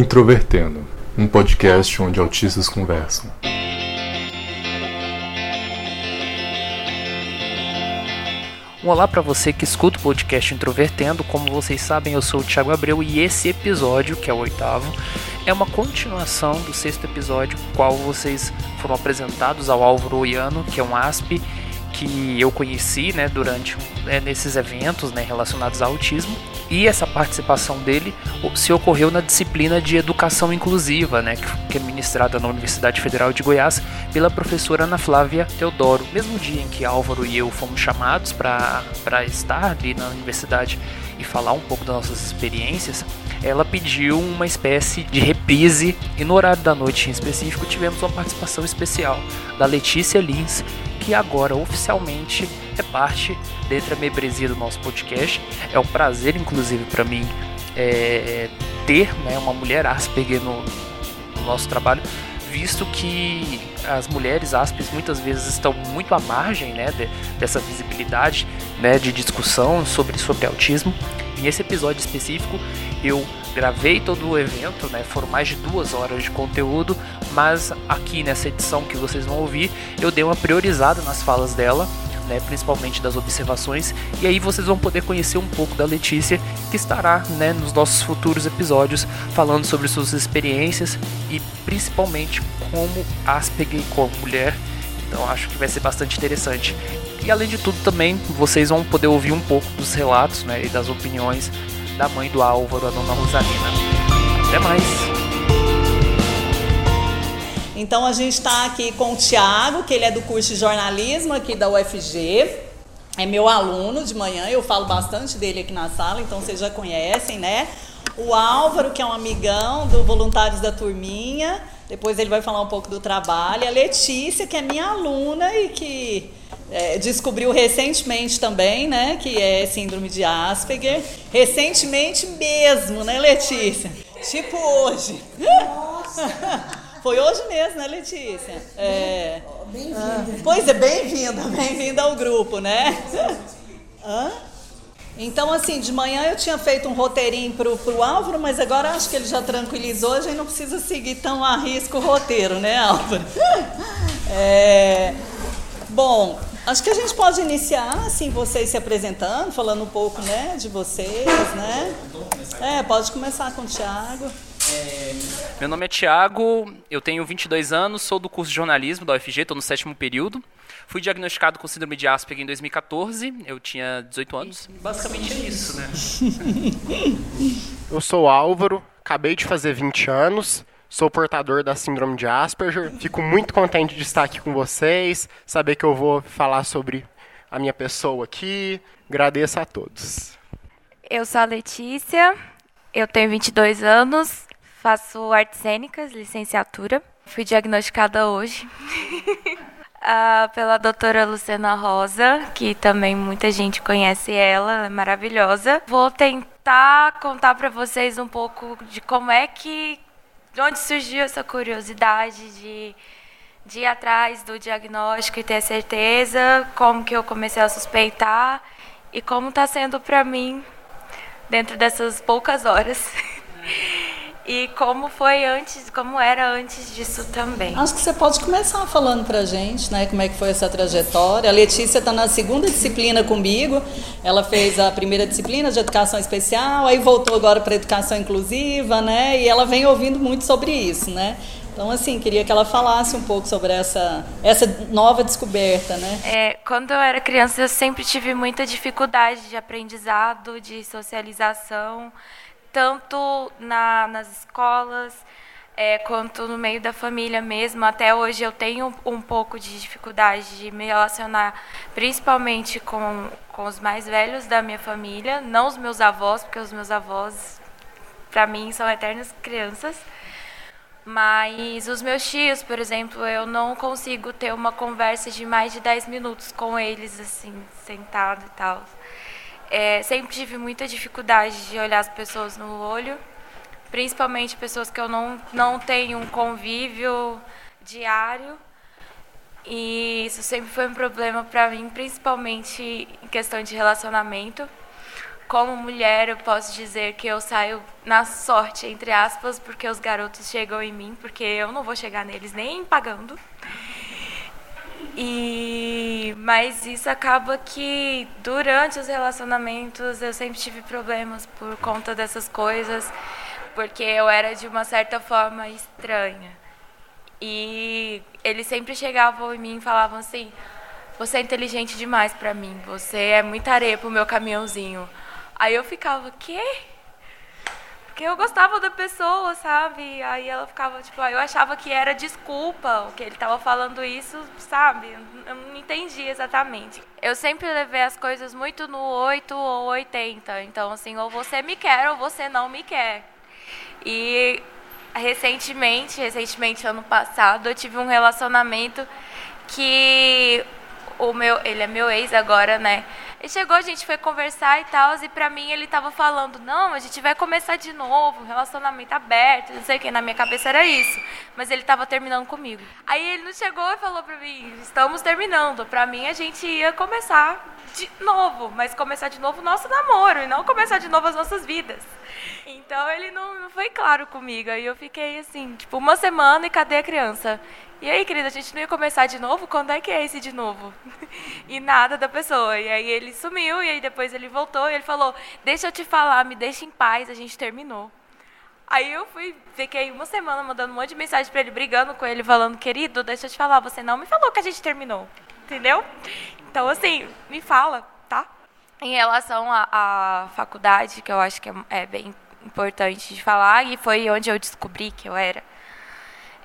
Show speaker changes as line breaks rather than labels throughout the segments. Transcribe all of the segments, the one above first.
Introvertendo, um podcast onde autistas conversam.
Olá para você que escuta o podcast Introvertendo. Como vocês sabem, eu sou o Thiago Abreu e esse episódio, que é o oitavo, é uma continuação do sexto episódio, qual vocês foram apresentados ao Álvaro Oiano, que é um ASP que eu conheci né, durante né, nesses eventos né, relacionados ao autismo e essa participação dele se ocorreu na disciplina de educação inclusiva, né, que é ministrada na Universidade Federal de Goiás pela professora Ana Flávia Teodoro. Mesmo dia em que Álvaro e eu fomos chamados para estar ali na universidade e falar um pouco das nossas experiências, ela pediu uma espécie de reprise e no horário da noite em específico tivemos uma participação especial da Letícia Lins, que agora oficialmente é parte da membresia do nosso podcast. É um prazer, inclusive, para mim é, ter né, uma mulher Asperger no, no nosso trabalho, visto que as mulheres Asperger muitas vezes estão muito à margem né, de, dessa visibilidade né, de discussão sobre, sobre autismo. E nesse episódio específico eu gravei todo o evento, né? Foram mais de duas horas de conteúdo, mas aqui nessa edição que vocês vão ouvir, eu dei uma priorizada nas falas dela, né? Principalmente das observações, e aí vocês vão poder conhecer um pouco da Letícia, que estará, né? Nos nossos futuros episódios, falando sobre suas experiências e principalmente como Asperger como mulher. Então acho que vai ser bastante interessante. E além de tudo também vocês vão poder ouvir um pouco dos relatos né, e das opiniões da mãe do Álvaro, a dona Rosalina. Até mais!
Então a gente está aqui com o Tiago, que ele é do curso de jornalismo aqui da UFG. É meu aluno de manhã, eu falo bastante dele aqui na sala, então vocês já conhecem, né? O Álvaro, que é um amigão do Voluntários da Turminha. Depois ele vai falar um pouco do trabalho. A Letícia, que é minha aluna e que é, descobriu recentemente também, né, que é síndrome de Asperger. Recentemente mesmo, né, Letícia? Tipo hoje. Nossa! Foi hoje mesmo, né, Letícia? É. Bem-vinda. Ah, pois é, bem-vinda, bem-vinda ao grupo, né? Hã? Então, assim, de manhã eu tinha feito um roteirinho pro, pro Álvaro, mas agora acho que ele já tranquilizou, a gente não precisa seguir tão a risco o roteiro, né, Álvaro? É, bom, Acho que a gente pode iniciar, assim, vocês se apresentando, falando um pouco, né, de vocês, né? É, pode começar com o Tiago.
Meu nome é Tiago, eu tenho 22 anos, sou do curso de jornalismo da UFG, estou no sétimo período. Fui diagnosticado com síndrome de Asperger em 2014, eu tinha 18 anos. Basicamente é isso, né?
eu sou Álvaro, acabei de fazer 20 anos, sou portador da síndrome de Asperger. Fico muito contente de estar aqui com vocês, saber que eu vou falar sobre a minha pessoa aqui. Agradeço a todos.
Eu sou a Letícia, eu tenho 22 anos, faço artes cênicas, licenciatura. Fui diagnosticada hoje. Uh, pela doutora Luciana Rosa, que também muita gente conhece ela, ela é maravilhosa. Vou tentar contar para vocês um pouco de como é que de onde surgiu essa curiosidade de, de ir atrás do diagnóstico e ter certeza, como que eu comecei a suspeitar? E como está sendo para mim dentro dessas poucas horas. E como foi antes, como era antes disso também.
Acho que você pode começar falando para a gente, né, como é que foi essa trajetória. A Letícia está na segunda disciplina comigo. Ela fez a primeira disciplina de educação especial, aí voltou agora para educação inclusiva, né? E ela vem ouvindo muito sobre isso, né? Então, assim, queria que ela falasse um pouco sobre essa, essa nova descoberta, né?
É, quando eu era criança, eu sempre tive muita dificuldade de aprendizado, de socialização tanto na, nas escolas é, quanto no meio da família mesmo. Até hoje eu tenho um pouco de dificuldade de me relacionar, principalmente com, com os mais velhos da minha família, não os meus avós, porque os meus avós, para mim, são eternas crianças. Mas os meus tios, por exemplo, eu não consigo ter uma conversa de mais de 10 minutos com eles, assim, sentado e tal. É, sempre tive muita dificuldade de olhar as pessoas no olho, principalmente pessoas que eu não, não tenho um convívio diário. E isso sempre foi um problema para mim, principalmente em questão de relacionamento, como mulher, eu posso dizer que eu saio na sorte, entre aspas, porque os garotos chegam em mim, porque eu não vou chegar neles nem pagando. E mas isso acaba que durante os relacionamentos eu sempre tive problemas por conta dessas coisas, porque eu era de uma certa forma estranha. E eles sempre chegavam em mim e falavam assim: "Você é inteligente demais para mim, você é muita areia pro meu caminhãozinho". Aí eu ficava: "Quê?" Porque eu gostava da pessoa, sabe? Aí ela ficava, tipo, aí eu achava que era desculpa, o que ele estava falando isso, sabe? Eu não entendi exatamente. Eu sempre levei as coisas muito no 8 ou 80. Então, assim, ou você me quer ou você não me quer. E recentemente, recentemente, ano passado, eu tive um relacionamento que o meu, ele é meu ex agora, né? Ele chegou, a gente foi conversar e tal, e pra mim ele tava falando, não, a gente vai começar de novo, relacionamento aberto, não sei o que, na minha cabeça era isso. Mas ele tava terminando comigo. Aí ele não chegou e falou pra mim, estamos terminando. Pra mim a gente ia começar de novo, mas começar de novo o nosso namoro, e não começar de novo as nossas vidas. Então ele não, não foi claro comigo. Aí eu fiquei assim, tipo, uma semana e cadê a criança? E aí, querida, a gente não ia começar de novo? Quando é que é esse de novo? e nada da pessoa. E aí ele sumiu, e aí depois ele voltou e ele falou: Deixa eu te falar, me deixa em paz, a gente terminou. Aí eu fui, fiquei uma semana mandando um monte de mensagem para ele, brigando com ele, falando: Querido, deixa eu te falar, você não me falou que a gente terminou. Entendeu? Então, assim, me fala, tá? Em relação à, faculdade, que eu acho que é, é bem importante de falar, e foi onde eu descobri que eu era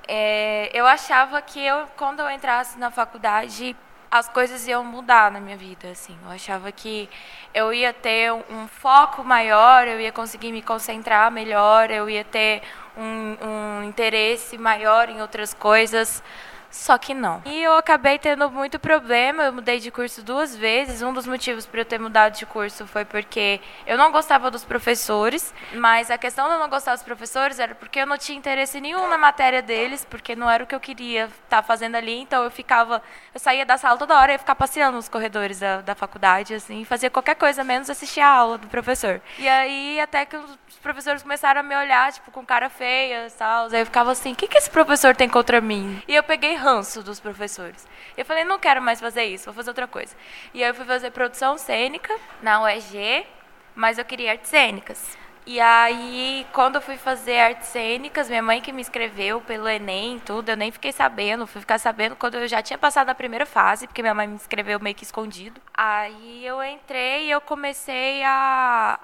é, eu achava que eu, quando eu entrasse na faculdade, as coisas iam mudar na minha vida, assim. Eu achava que eu ia ter um foco maior, eu ia conseguir me concentrar melhor, eu ia ter um, um interesse maior em outras coisas. Só que não. E eu acabei tendo muito problema, eu mudei de curso duas vezes. Um dos motivos para eu ter mudado de curso foi porque eu não gostava dos professores, mas a questão de eu não gostar dos professores era porque eu não tinha interesse nenhum na matéria deles, porque não era o que eu queria estar tá fazendo ali, então eu ficava, eu saía da sala toda hora e ia ficar passeando nos corredores da, da faculdade, assim, fazia qualquer coisa menos assistir a aula do professor. E aí até que os professores começaram a me olhar, tipo, com cara feia tal, aí eu ficava assim, o que, que esse professor tem contra mim? E eu peguei ranço dos professores. Eu falei, não quero mais fazer isso, vou fazer outra coisa. E aí eu fui fazer produção cênica na UEG, mas eu queria artes cênicas. E aí, quando eu fui fazer artes cênicas, minha mãe que me inscreveu pelo Enem tudo, eu nem fiquei sabendo, fui ficar sabendo quando eu já tinha passado a primeira fase, porque minha mãe me inscreveu meio que escondido. Aí eu entrei e eu comecei a,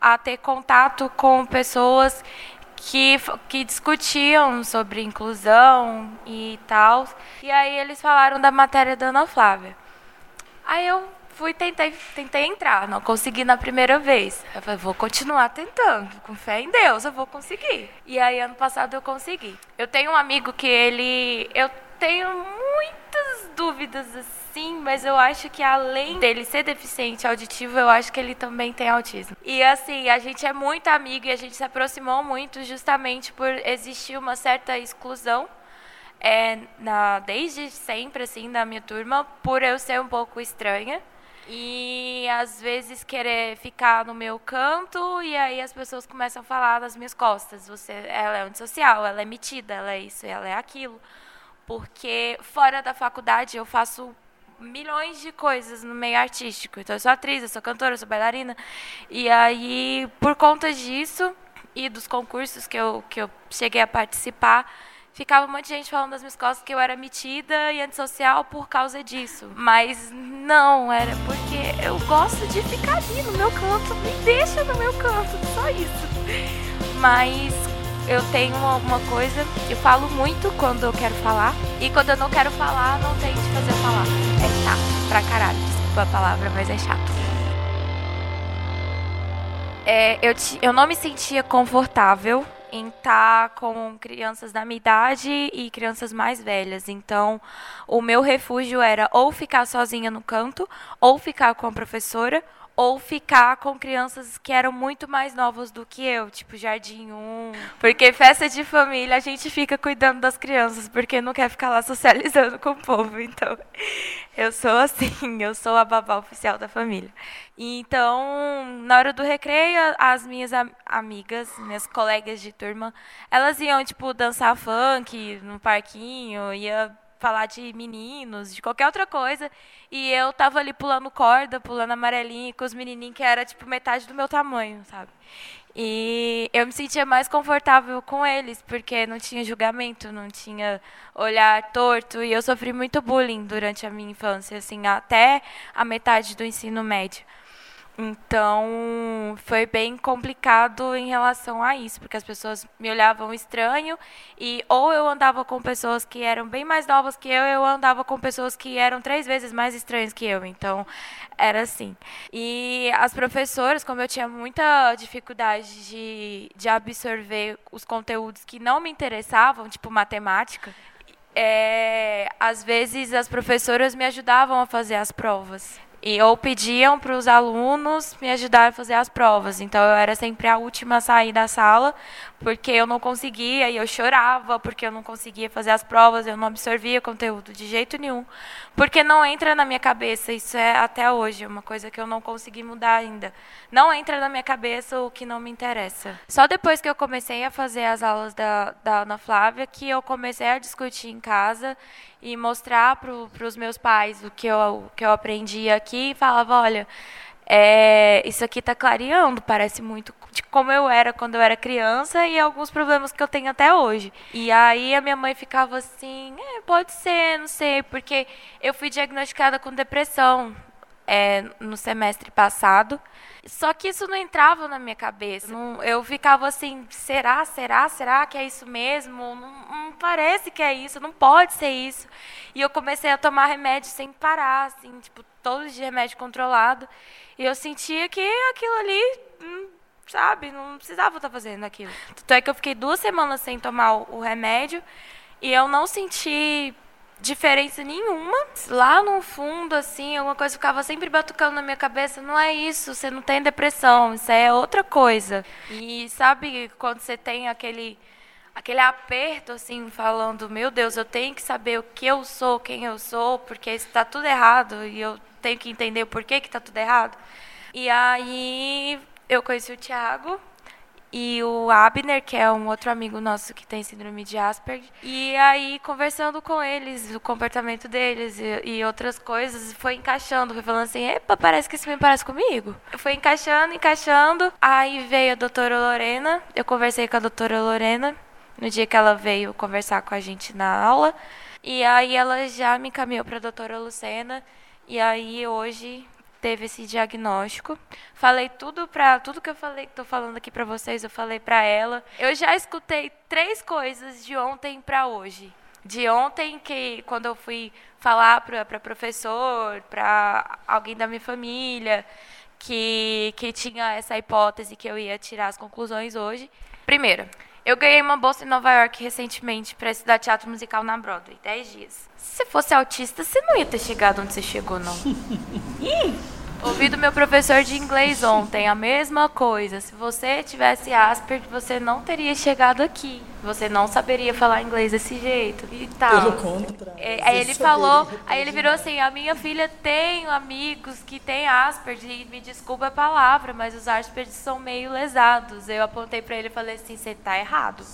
a ter contato com pessoas que, que discutiam sobre inclusão e tal. E aí eles falaram da matéria da Ana Flávia. Aí eu fui tentei tentei entrar, não consegui na primeira vez. Eu falei, vou continuar tentando, com fé em Deus, eu vou conseguir. E aí ano passado eu consegui. Eu tenho um amigo que ele eu tenho muitas dúvidas assim sim, mas eu acho que além dele ser deficiente auditivo, eu acho que ele também tem autismo. E assim, a gente é muito amigo e a gente se aproximou muito justamente por existir uma certa exclusão. É, na, desde sempre, assim, na minha turma, por eu ser um pouco estranha. E às vezes querer ficar no meu canto e aí as pessoas começam a falar nas minhas costas. Você, ela é antissocial, ela é metida, ela é isso, ela é aquilo. Porque fora da faculdade eu faço milhões de coisas no meio artístico. Então, eu sou atriz, eu sou cantora, eu sou bailarina. E aí, por conta disso e dos concursos que eu, que eu cheguei a participar, ficava um monte de gente falando das minhas costas que eu era metida e antissocial por causa disso. Mas não, era porque eu gosto de ficar ali no meu canto. Me deixa no meu canto, só isso. Mas eu tenho uma coisa, eu falo muito quando eu quero falar, e quando eu não quero falar, não tenho de fazer falar. É chato pra caralho, desculpa a palavra, mas é chato. É, eu, eu não me sentia confortável em estar tá com crianças da minha idade e crianças mais velhas. Então, o meu refúgio era ou ficar sozinha no canto, ou ficar com a professora, ou ficar com crianças que eram muito mais novas do que eu, tipo Jardim 1. Porque festa de família a gente fica cuidando das crianças, porque não quer ficar lá socializando com o povo. Então, eu sou assim, eu sou a babá oficial da família. Então, na hora do recreio, as minhas amigas, minhas colegas de turma, elas iam, tipo, dançar funk no parquinho, ia falar de meninos, de qualquer outra coisa. E eu tava ali pulando corda, pulando amarelinho, com os menininhos que era tipo metade do meu tamanho, sabe? E eu me sentia mais confortável com eles, porque não tinha julgamento, não tinha olhar torto. E eu sofri muito bullying durante a minha infância, assim, até a metade do ensino médio. Então, foi bem complicado em relação a isso, porque as pessoas me olhavam estranho e ou eu andava com pessoas que eram bem mais novas que eu, eu andava com pessoas que eram três vezes mais estranhas que eu. Então, era assim. E as professoras, como eu tinha muita dificuldade de, de absorver os conteúdos que não me interessavam, tipo matemática, é, às vezes as professoras me ajudavam a fazer as provas. E ou pediam para os alunos me ajudarem a fazer as provas. Então eu era sempre a última a sair da sala, porque eu não conseguia e eu chorava porque eu não conseguia fazer as provas, eu não absorvia conteúdo de jeito nenhum, porque não entra na minha cabeça. Isso é até hoje uma coisa que eu não consegui mudar ainda. Não entra na minha cabeça o que não me interessa. Só depois que eu comecei a fazer as aulas da, da Ana Flávia que eu comecei a discutir em casa e mostrar para os meus pais o que eu, o que eu aprendi aqui e falava, olha, é, isso aqui está clareando, parece muito de como eu era quando eu era criança e alguns problemas que eu tenho até hoje. E aí a minha mãe ficava assim, é, pode ser, não sei, porque eu fui diagnosticada com depressão é, no semestre passado. Só que isso não entrava na minha cabeça. Não, eu ficava assim, será, será, será que é isso mesmo? Não, não, parece que é isso, não pode ser isso. E eu comecei a tomar remédio sem parar, assim, tipo, todos de remédio controlado. E eu sentia que aquilo ali, hum, sabe, não precisava estar fazendo aquilo. Tanto é que eu fiquei duas semanas sem tomar o, o remédio e eu não senti diferença nenhuma. Lá no fundo, assim, alguma coisa ficava sempre batucando na minha cabeça. Não é isso, você não tem depressão, isso é outra coisa. E sabe quando você tem aquele aquele aperto, assim, falando, meu Deus, eu tenho que saber o que eu sou, quem eu sou, porque está tudo errado e eu tenho que entender o porquê que está tudo errado. E aí eu conheci o Thiago, e o Abner, que é um outro amigo nosso que tem síndrome de Asperger. E aí, conversando com eles, o comportamento deles e, e outras coisas, foi encaixando, foi falando assim, epa, parece que isso me parece comigo. Foi encaixando, encaixando. Aí veio a doutora Lorena, eu conversei com a doutora Lorena no dia que ela veio conversar com a gente na aula. E aí ela já me encaminhou para a doutora Lucena. E aí hoje teve esse diagnóstico. Falei tudo para tudo que eu falei, tô falando aqui para vocês, eu falei para ela. Eu já escutei três coisas de ontem para hoje. De ontem que quando eu fui falar para professor, para alguém da minha família, que que tinha essa hipótese que eu ia tirar as conclusões hoje. Primeira, eu ganhei uma bolsa em Nova York recentemente para estudar teatro musical na Broadway, 10 dias. Se você fosse autista, você não ia ter chegado onde você chegou, não. Ouvi do meu professor de inglês ontem a mesma coisa. Se você tivesse Asperger, você não teria chegado aqui. Você não saberia falar inglês desse jeito e tal.
Pelo contrário.
É, aí ele falou, aí ele virou assim: a minha filha tem amigos que têm Asperger e me desculpa a palavra, mas os Asperger são meio lesados. Eu apontei para ele e falei assim: você tá errado.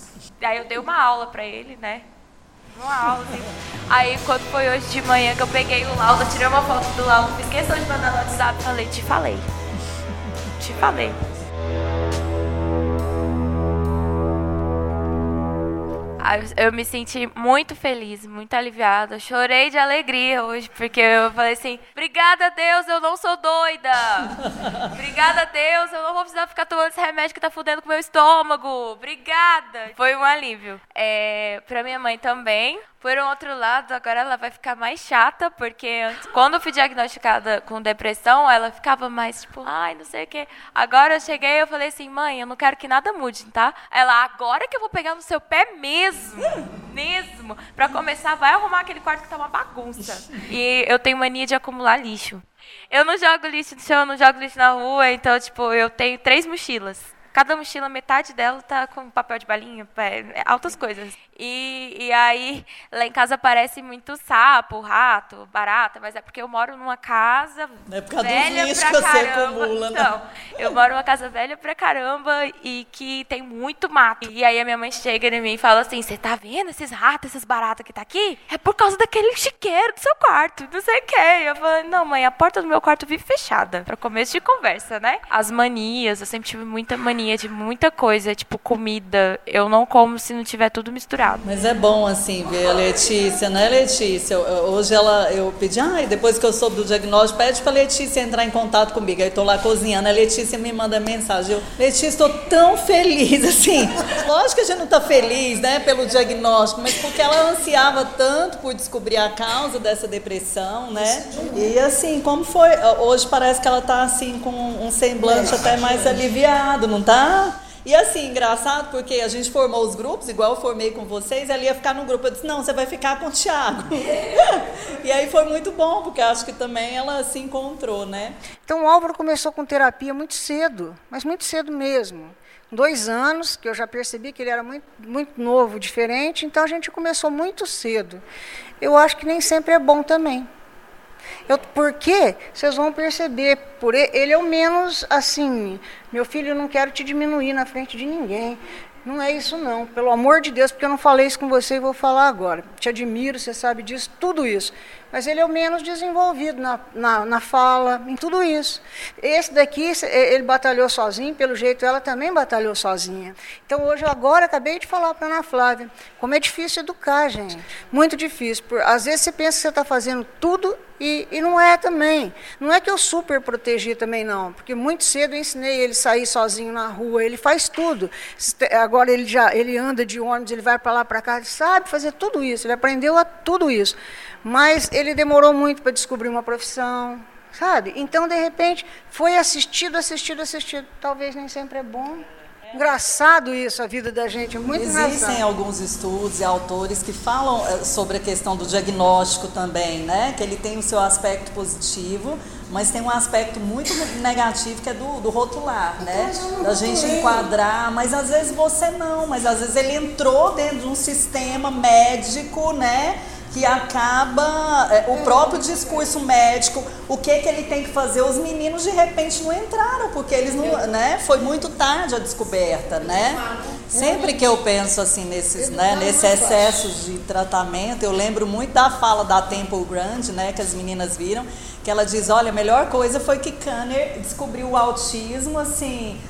Aí eu dei uma aula para ele, né? Aula. Assim. Aí quando foi hoje de manhã que eu peguei o laudo, tirei uma foto do laudo, questão de mandar no WhatsApp, falei, te falei. Te falei. Eu me senti muito feliz, muito aliviada. Chorei de alegria hoje, porque eu falei assim: obrigada a Deus, eu não sou doida. obrigada a Deus, eu não vou precisar ficar tomando esse remédio que tá fudendo com meu estômago. Obrigada. Foi um alívio. É, pra minha mãe também, Por outro lado, agora ela vai ficar mais chata, porque quando eu fui diagnosticada com depressão, ela ficava mais tipo, ai, não sei o quê. Agora eu cheguei e falei assim, mãe, eu não quero que nada mude, tá? Ela, agora que eu vou pegar no seu pé mesmo, mesmo. Pra começar, vai arrumar aquele quarto que tá uma bagunça. E eu tenho mania de acumular lixo. Eu não jogo lixo no chão, não jogo lixo na rua, então, tipo, eu tenho três mochilas. Cada mochila, metade dela tá com papel de balinha, é, altas coisas. E, e aí, lá em casa aparece muito sapo, rato, barata, mas é porque eu moro numa casa
É por causa
velha
dos
pra
que você
caramba.
acumula, né?
Então, eu moro numa casa velha pra caramba e que tem muito mato. E aí a minha mãe chega em mim e fala assim: Você tá vendo esses ratos, esses baratas que tá aqui? É por causa daquele chiqueiro do seu quarto, não sei o quê. Eu falei: Não, mãe, a porta do meu quarto vive fechada. Pra começo de conversa, né? As manias, eu sempre tive muita mania de muita coisa, tipo comida. Eu não como se não tiver tudo misturado.
Mas é bom assim ver a Letícia, né, Letícia? Hoje ela, eu pedi, ai, depois que eu soube do diagnóstico, pede pra Letícia entrar em contato comigo. Aí tô lá cozinhando, a Letícia me manda mensagem. Eu, Letícia, estou tão feliz, assim. Lógico que a gente não tá feliz, né, pelo diagnóstico, mas porque ela ansiava tanto por descobrir a causa dessa depressão, né? E assim, como foi? Hoje parece que ela tá assim com um semblante até mais aliviado, não tá? E assim, engraçado, porque a gente formou os grupos, igual eu formei com vocês, ela ia ficar no grupo. Eu disse, não, você vai ficar com o Thiago. e aí foi muito bom, porque acho que também ela se encontrou, né?
Então o Álvaro começou com terapia muito cedo, mas muito cedo mesmo. Dois anos, que eu já percebi que ele era muito, muito novo, diferente, então a gente começou muito cedo. Eu acho que nem sempre é bom também. Eu, porque vocês vão perceber, por e- ele é o menos assim, meu filho, eu não quero te diminuir na frente de ninguém. Não é isso não, pelo amor de Deus, porque eu não falei isso com você e vou falar agora. Te admiro, você sabe disso, tudo isso. Mas ele é o menos desenvolvido na, na, na fala, em tudo isso. Esse daqui, eh, ele batalhou sozinho, pelo jeito ela também batalhou sozinha. Então hoje, agora, acabei de falar para a Ana Flávia, como é difícil educar, gente. Muito difícil. Por, às vezes você pensa que você está fazendo tudo e, e não é também. Não é que eu super protegi também, não. Porque muito cedo eu ensinei ele a sair sozinho na rua. Ele faz tudo. Agora ele já ele anda de ônibus, ele vai para lá, para cá, ele sabe fazer tudo isso. Ele aprendeu a tudo isso. Mas ele demorou muito para descobrir uma profissão, sabe? Então, de repente, foi assistido, assistido, assistido. Talvez nem sempre é bom. Engraçado isso, a vida da gente. é Muito
Existem
engraçado.
alguns estudos e autores que falam eh, sobre a questão do diagnóstico também, né? Que ele tem o seu aspecto positivo, mas tem um aspecto muito negativo que é do, do rotular, né? Da gente enquadrar, mas às vezes você não, mas às vezes ele entrou dentro de um sistema médico, né? Que acaba é, o próprio discurso médico, o que que ele tem que fazer, os meninos de repente não entraram, porque eles não, né, foi muito tarde a descoberta, né? Sempre que eu penso assim nesses, né, nesse excesso de tratamento, eu lembro muito da fala da Temple Grande, né, que as meninas viram, que ela diz, olha, a melhor coisa foi que Kanner descobriu o autismo, assim,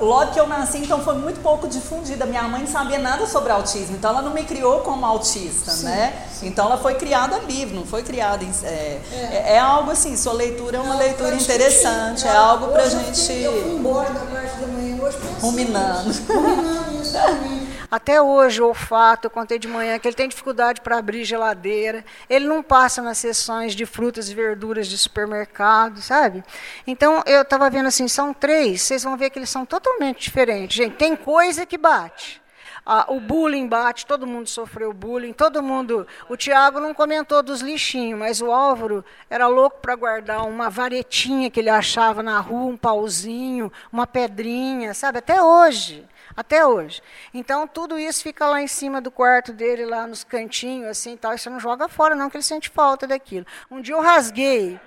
logo que eu nasci, então foi muito pouco difundida. Minha mãe não sabia nada sobre autismo, então ela não me criou como autista, né? Então ela foi criada livre, não foi criada em, é, é. é algo assim, sua leitura é uma leitura interessante, é algo pra gente
Eu fui embora da parte da manhã hoje pensando
ruminando.
ruminando isso também. Até hoje, o olfato, eu contei de manhã que ele tem dificuldade para abrir geladeira, ele não passa nas sessões de frutas e verduras de supermercado, sabe? Então, eu estava vendo assim, são três, vocês vão ver que eles são totalmente diferentes. Gente, tem coisa que bate. Ah, o bullying bate, todo mundo sofreu bullying, todo mundo. O Tiago não comentou dos lixinhos, mas o Álvaro era louco para guardar uma varetinha que ele achava na rua, um pauzinho, uma pedrinha, sabe? Até hoje. Até hoje. Então, tudo isso fica lá em cima do quarto dele, lá nos cantinhos, assim tal. Você não joga fora, não, que ele sente falta daquilo. Um dia eu rasguei.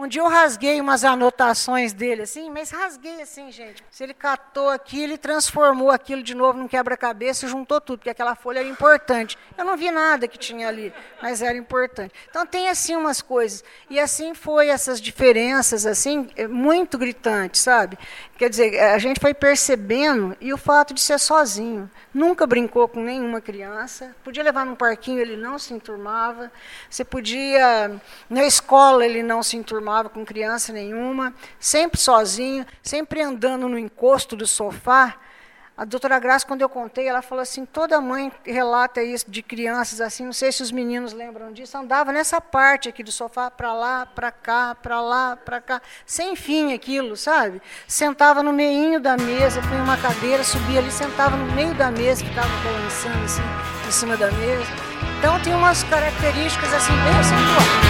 Um dia eu rasguei umas anotações dele, assim, mas rasguei assim, gente. Se ele catou aqui, ele transformou aquilo de novo num quebra-cabeça e juntou tudo, porque aquela folha era importante. Eu não vi nada que tinha ali, mas era importante. Então tem assim umas coisas. E assim foi essas diferenças, assim, muito gritantes, sabe? Quer dizer, a gente foi percebendo, e o fato de ser sozinho. Nunca brincou com nenhuma criança. Podia levar num parquinho, ele não se enturmava. Você podia. Na escola, ele não se enturmava com criança nenhuma. Sempre sozinho, sempre andando no encosto do sofá. A doutora Graça, quando eu contei, ela falou assim: toda mãe relata isso de crianças assim, não sei se os meninos lembram disso, andava nessa parte aqui do sofá, para lá, para cá, para lá, para cá, sem fim aquilo, sabe? Sentava no meinho da mesa, punha uma cadeira, subia ali, sentava no meio da mesa, ficava balançando assim, em cima da mesa. Então tem umas características assim bem acentuadas.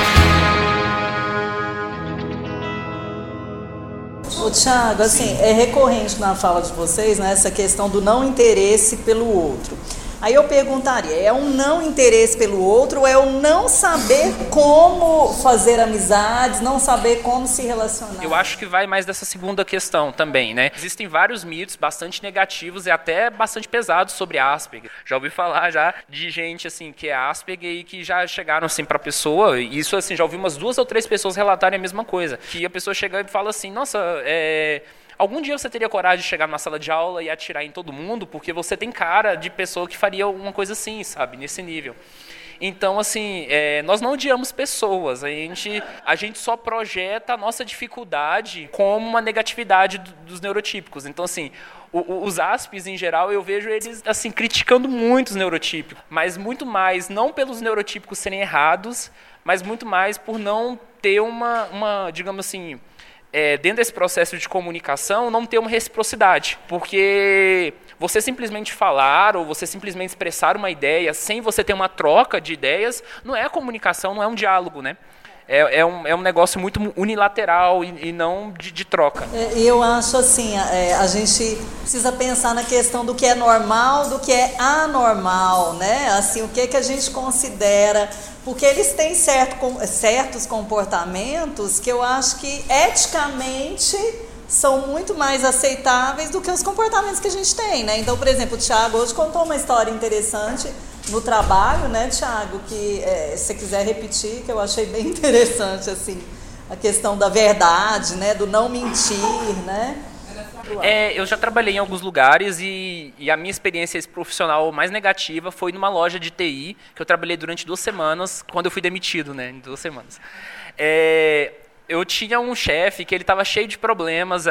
Ô, Thiago, assim, é recorrente na fala de vocês né, essa questão do não interesse pelo outro. Aí eu perguntaria, é um não interesse pelo outro ou é o não saber como fazer amizades, não saber como se relacionar?
Eu acho que vai mais dessa segunda questão também, né? Existem vários mitos bastante negativos e até bastante pesados sobre Asperger. Já ouvi falar já de gente assim que é Asperger e que já chegaram assim para a pessoa, e isso assim, já ouvi umas duas ou três pessoas relatarem a mesma coisa, que a pessoa chega e fala assim: "Nossa, é Algum dia você teria coragem de chegar numa sala de aula e atirar em todo mundo, porque você tem cara de pessoa que faria uma coisa assim, sabe, nesse nível. Então, assim, é, nós não odiamos pessoas, a gente, a gente só projeta a nossa dificuldade como uma negatividade do, dos neurotípicos. Então, assim, o, os ASPs, em geral, eu vejo eles, assim, criticando muito os neurotípicos, mas muito mais, não pelos neurotípicos serem errados, mas muito mais por não ter uma, uma digamos assim, é, dentro desse processo de comunicação, não ter uma reciprocidade. Porque você simplesmente falar ou você simplesmente expressar uma ideia sem você ter uma troca de ideias, não é comunicação, não é um diálogo, né? É, é, um, é um negócio muito unilateral e, e não de, de troca.
E eu acho assim, é, a gente precisa pensar na questão do que é normal, do que é anormal, né? Assim, o que, que a gente considera porque eles têm certo, certos comportamentos que eu acho que eticamente são muito mais aceitáveis do que os comportamentos que a gente tem, né? Então, por exemplo, o Thiago hoje contou uma história interessante no trabalho, né, Thiago, que é, se você quiser repetir, que eu achei bem interessante, assim, a questão da verdade, né, do não mentir, né?
É, eu já trabalhei em alguns lugares e, e, a minha experiência profissional mais negativa foi numa loja de TI, que eu trabalhei durante duas semanas, quando eu fui demitido, né, em duas semanas. É, eu tinha um chefe que ele estava cheio de problemas,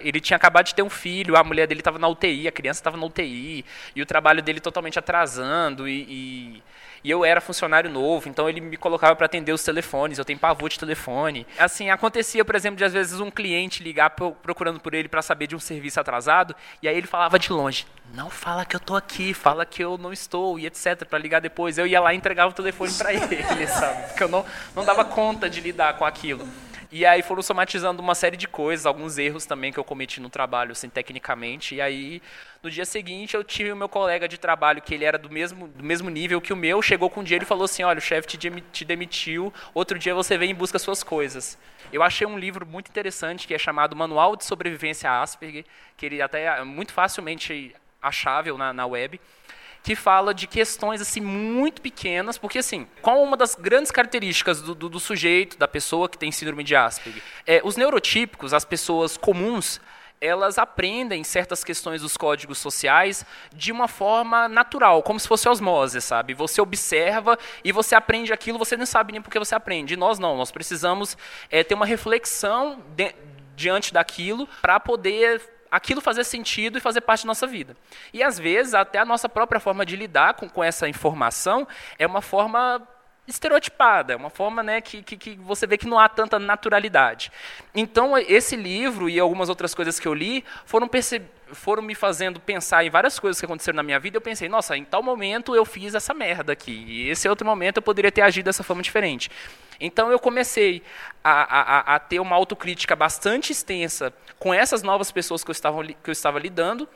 ele tinha acabado de ter um filho, a mulher dele estava na UTI, a criança estava na UTI, e o trabalho dele totalmente atrasando, e, e e eu era funcionário novo, então ele me colocava para atender os telefones, eu tenho pavor de telefone. Assim, acontecia, por exemplo, de às vezes um cliente ligar procurando por ele para saber de um serviço atrasado, e aí ele falava de longe: "Não fala que eu tô aqui, fala que eu não estou" e etc, para ligar depois. Eu ia lá e entregava o telefone para ele, sabe? Porque eu não não dava conta de lidar com aquilo. E aí foram somatizando uma série de coisas, alguns erros também que eu cometi no trabalho, assim, tecnicamente. E aí, no dia seguinte, eu tive o meu colega de trabalho, que ele era do mesmo, do mesmo nível que o meu, chegou com um dinheiro e falou assim, olha, o chefe te demitiu, outro dia você vem e busca suas coisas. Eu achei um livro muito interessante, que é chamado Manual de Sobrevivência Asperger, que ele até é muito facilmente achável na, na web que fala de questões assim muito pequenas, porque assim, qual uma das grandes características do, do, do sujeito, da pessoa que tem síndrome de Asperger? É, os neurotípicos, as pessoas comuns, elas aprendem certas questões dos códigos sociais de uma forma natural, como se fosse osmose, sabe? Você observa e você aprende aquilo, você não sabe nem porque você aprende. E nós não, nós precisamos é, ter uma reflexão de, diante daquilo para poder aquilo fazer sentido e fazer parte da nossa vida. E às vezes, até a nossa própria forma de lidar com, com essa informação é uma forma estereotipada, é uma forma né, que, que, que, você vê que não há tanta naturalidade. Então, esse livro e algumas outras coisas que eu li foram, foram me fazendo pensar em várias coisas que aconteceram na minha vida. Eu pensei, nossa, em tal momento eu fiz essa merda aqui, e esse outro momento eu poderia ter agido dessa forma diferente. Então, eu comecei a, a, a ter uma autocrítica bastante extensa com essas novas pessoas que eu estava, que eu estava lidando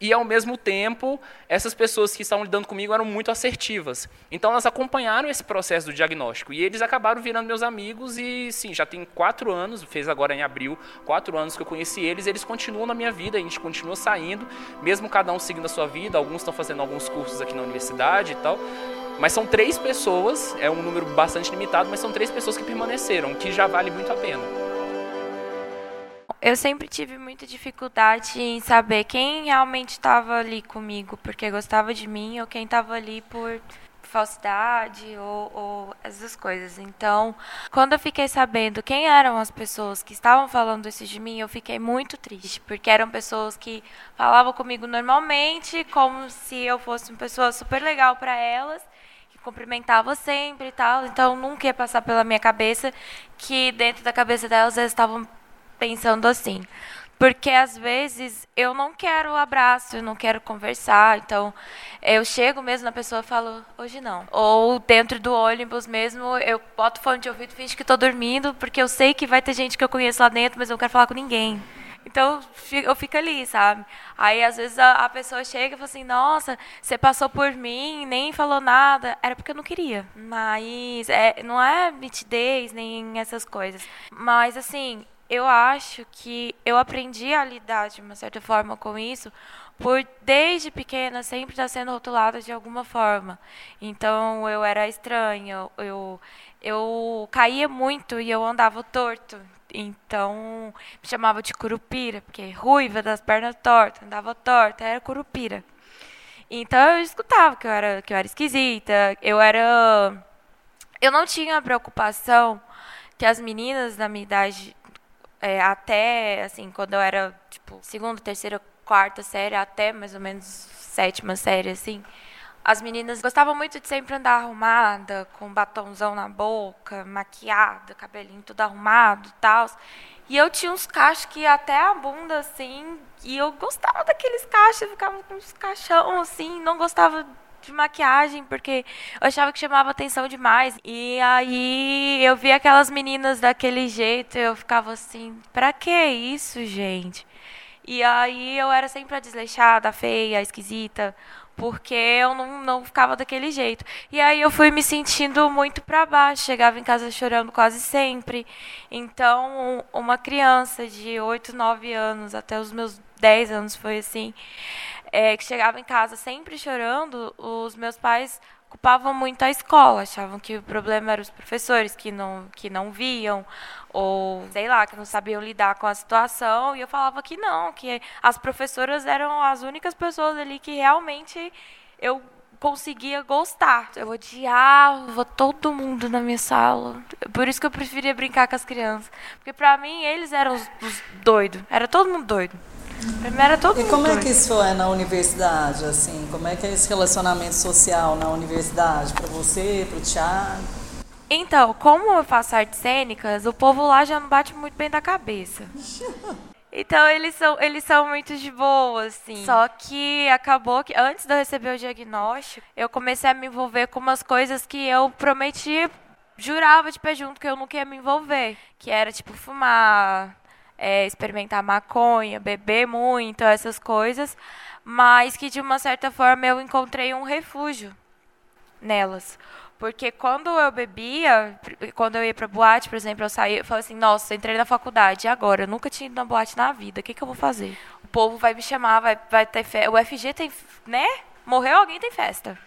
e ao mesmo tempo essas pessoas que estavam lidando comigo eram muito assertivas. Então elas acompanharam esse processo do diagnóstico e eles acabaram virando meus amigos e sim, já tem quatro anos, fez agora em abril, quatro anos que eu conheci eles, eles continuam na minha vida, a gente continua saindo, mesmo cada um seguindo a sua vida, alguns estão fazendo alguns cursos aqui na universidade e tal. Mas são três pessoas, é um número bastante limitado, mas são três pessoas que permaneceram, que já vale muito a pena
eu sempre tive muita dificuldade em saber quem realmente estava ali comigo porque gostava de mim ou quem estava ali por falsidade ou, ou, essas coisas. Então, quando eu fiquei sabendo quem eram as pessoas que estavam falando isso de mim, eu fiquei muito triste, porque eram pessoas que falavam comigo normalmente, como se eu fosse uma pessoa super legal para elas, que cumprimentava sempre e tal. Então, nunca ia passar pela minha cabeça que dentro da cabeça delas elas estavam pensando assim. Porque às vezes eu não quero abraço, eu não quero conversar. Então eu chego mesmo na pessoa e falo, hoje não. Ou dentro do ônibus mesmo, eu boto fone de ouvido finge que estou dormindo, porque eu sei que vai ter gente que eu conheço lá dentro, mas eu não quero falar com ninguém. Então eu fico ali, sabe? Aí às vezes a, a, pessoa chega e fala assim: Nossa, você passou por mim, nem falou nada. Era porque eu não queria. Mas é, não é nitidez nem essas coisas. Mas assim, eu acho que eu aprendi a lidar de uma certa forma com isso, por desde pequena sempre estar sendo rotulada de alguma forma. Então eu era estranha, eu eu caía muito e eu andava torto. Então me chamava de curupira, porque ruiva das pernas tortas, andava torta, era curupira. Então eu escutava que eu era que eu era esquisita, eu era eu não tinha preocupação que as meninas da minha idade é, até, assim, quando eu era, tipo, segunda, terceira, quarta série, até mais ou menos sétima série, assim, as meninas gostavam muito de sempre andar arrumada, com batonzão na boca, maquiada, cabelinho tudo arrumado e tal. E eu tinha uns cachos que até a bunda, assim, e eu gostava daqueles cachos, ficava com uns caixão, assim, não gostava de maquiagem, porque eu achava que chamava atenção demais. E aí eu vi aquelas meninas daquele jeito, eu ficava assim, pra que isso, gente? E aí eu era sempre a desleixada, a feia, a esquisita, porque eu não, não ficava daquele jeito. E aí eu fui me sentindo muito para baixo, chegava em casa chorando quase sempre. Então, uma criança de 8, 9 anos, até os meus 10 anos foi assim, é, que chegava em casa sempre chorando, os meus pais culpavam muito a escola, achavam que o problema eram os professores que não, que não viam, ou sei lá, que não sabiam lidar com a situação, e eu falava que não, que as professoras eram as únicas pessoas ali que realmente eu conseguia gostar. Eu odiava todo mundo na minha sala. Por isso que eu preferia brincar com as crianças. Porque pra mim eles eram os, os doidos. Era todo mundo doido. Primeiro todo
E como é que isso é na universidade, assim? Como é que é esse relacionamento social na universidade para você, para o Thiago?
Então, como eu faço artes cênicas, o povo lá já não bate muito bem da cabeça. Então eles são, eles são muito de boa, assim. Só que acabou que antes de eu receber o diagnóstico, eu comecei a me envolver com umas coisas que eu prometi, jurava de pé junto que eu nunca ia me envolver. Que era tipo fumar, é, experimentar maconha, beber muito, essas coisas, mas que de uma certa forma eu encontrei um refúgio nelas. Porque quando eu bebia, quando eu ia pra boate, por exemplo, eu saía, eu falava assim, nossa, entrei na faculdade, e agora? Eu nunca tinha ido na boate na vida, o que, que eu vou fazer? O povo vai me chamar, vai, vai ter festa. O FG tem, né? Morreu alguém, tem festa.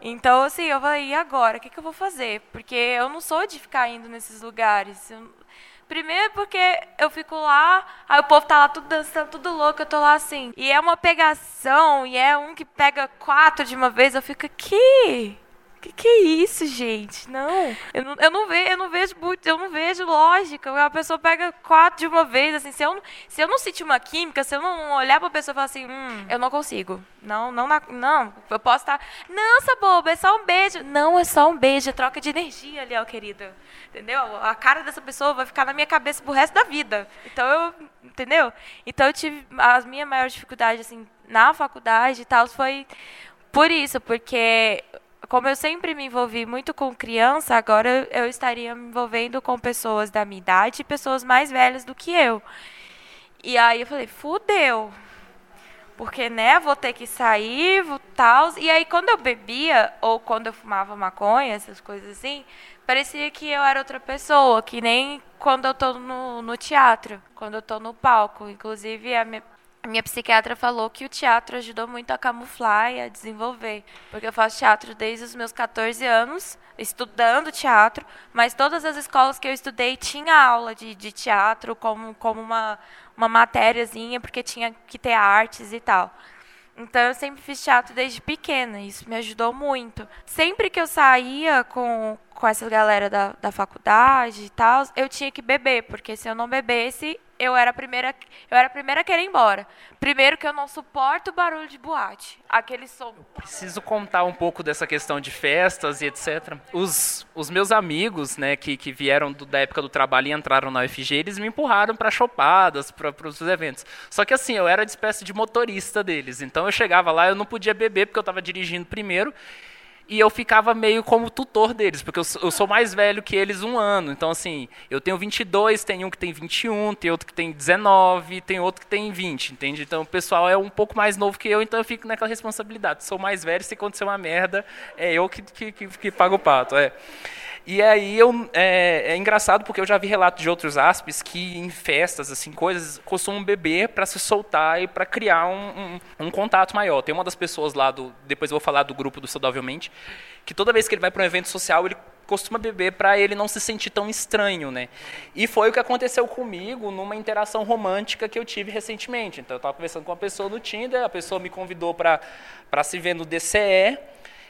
Então, assim, eu falei, e agora? O que, que eu vou fazer? Porque eu não sou de ficar indo nesses lugares. Eu, Primeiro porque eu fico lá, aí o povo tá lá tudo dançando, tudo louco, eu tô lá assim. E é uma pegação, e é um que pega quatro de uma vez, eu fico aqui. Que que é isso, gente? Não. Eu não, eu não, vejo, eu não vejo eu não vejo lógica. A pessoa pega quatro de uma vez, assim, se eu, se eu não sentir uma química, se eu não olhar pra pessoa e falar assim, hum, eu não consigo. Não, não, não. Eu posso estar. Nossa, boba, é só um beijo. Não, é só um beijo, é troca de energia ali, ó, querida. Entendeu? A cara dessa pessoa vai ficar na minha cabeça pro resto da vida. Então eu. Entendeu? Então eu tive. As minhas maiores dificuldades, assim, na faculdade e tal, foi por isso, porque como eu sempre me envolvi muito com criança, agora eu estaria me envolvendo com pessoas da minha idade e pessoas mais velhas do que eu. E aí eu falei, fudeu. Porque, né, vou ter que sair, tal. E aí, quando eu bebia, ou quando eu fumava maconha, essas coisas assim, parecia que eu era outra pessoa, que nem quando eu tô no, no teatro, quando eu tô no palco. Inclusive, a minha, minha psiquiatra falou que o teatro ajudou muito a camuflar e a desenvolver. Porque eu faço teatro desde os meus 14 anos, estudando teatro, mas todas as escolas que eu estudei tinha aula de, de teatro como, como uma, uma matériazinha, porque tinha que ter artes e tal. Então eu sempre fiz teatro desde pequena, isso me ajudou muito. Sempre que eu saía com, com essa galera da, da faculdade e tal, eu tinha que beber, porque se eu não bebesse, eu era a primeira, eu era a primeira a querer ir embora. Primeiro que eu não suporto o barulho de boate, aquele som.
Preciso contar um pouco dessa questão de festas e etc. Os, os meus amigos, né, que, que vieram do, da época do trabalho e entraram na UFG, eles me empurraram para chopadas, para os eventos. Só que assim, eu era de espécie de motorista deles. Então eu chegava lá, eu não podia beber porque eu estava dirigindo primeiro e eu ficava meio como tutor deles, porque eu, eu, sou mais velho que eles um ano. Então, assim, eu tenho 22, tem um que tem 21, tem outro que tem 19, tem outro que tem 20, entende? Então, o pessoal é um pouco mais novo que eu, então eu fico naquela responsabilidade. Sou mais velho, se acontecer uma merda, é eu que, que, que, que pago o pato. É. E aí eu, é, é, engraçado porque eu já vi relatos de outros aspes que em festas, assim, coisas, costumam beber para se soltar e para criar um, um, um, contato maior. Tem uma das pessoas lá, do, depois eu vou falar do grupo do Saudavelmente, que toda vez que ele vai para um evento social, ele costuma beber para ele não se sentir tão estranho, né? E foi o que aconteceu comigo numa interação romântica que eu tive recentemente. Então eu estava conversando com uma pessoa no Tinder, a pessoa me convidou para se ver no DCE,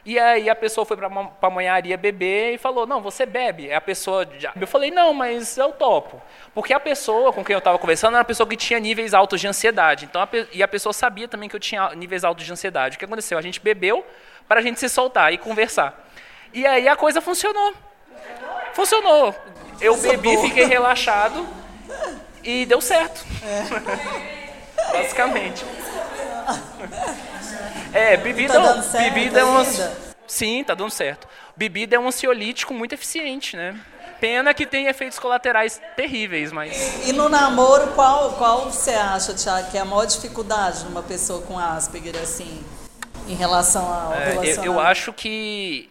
e aí a pessoa foi para a manharia beber e falou: Não, você bebe. A pessoa. Já... Eu falei: Não, mas eu topo. Porque a pessoa com quem eu estava conversando era uma pessoa que tinha níveis altos de ansiedade. Então, a pe... E a pessoa sabia também que eu tinha níveis altos de ansiedade. O que aconteceu? A gente bebeu para a gente se soltar e conversar. E aí a coisa funcionou. Funcionou. Eu bebi, fiquei relaxado e deu certo. É. Basicamente. É, bebida, tá dando certo bebida é uma. Sim, tá dando certo. Bebida é um ansiolítico muito eficiente, né? Pena que tem efeitos colaterais terríveis, mas.
E no namoro, qual, qual você acha, Tiago, que é a maior dificuldade numa pessoa com Asperger, assim, em relação ao é,
relacionamento? Eu, eu acho que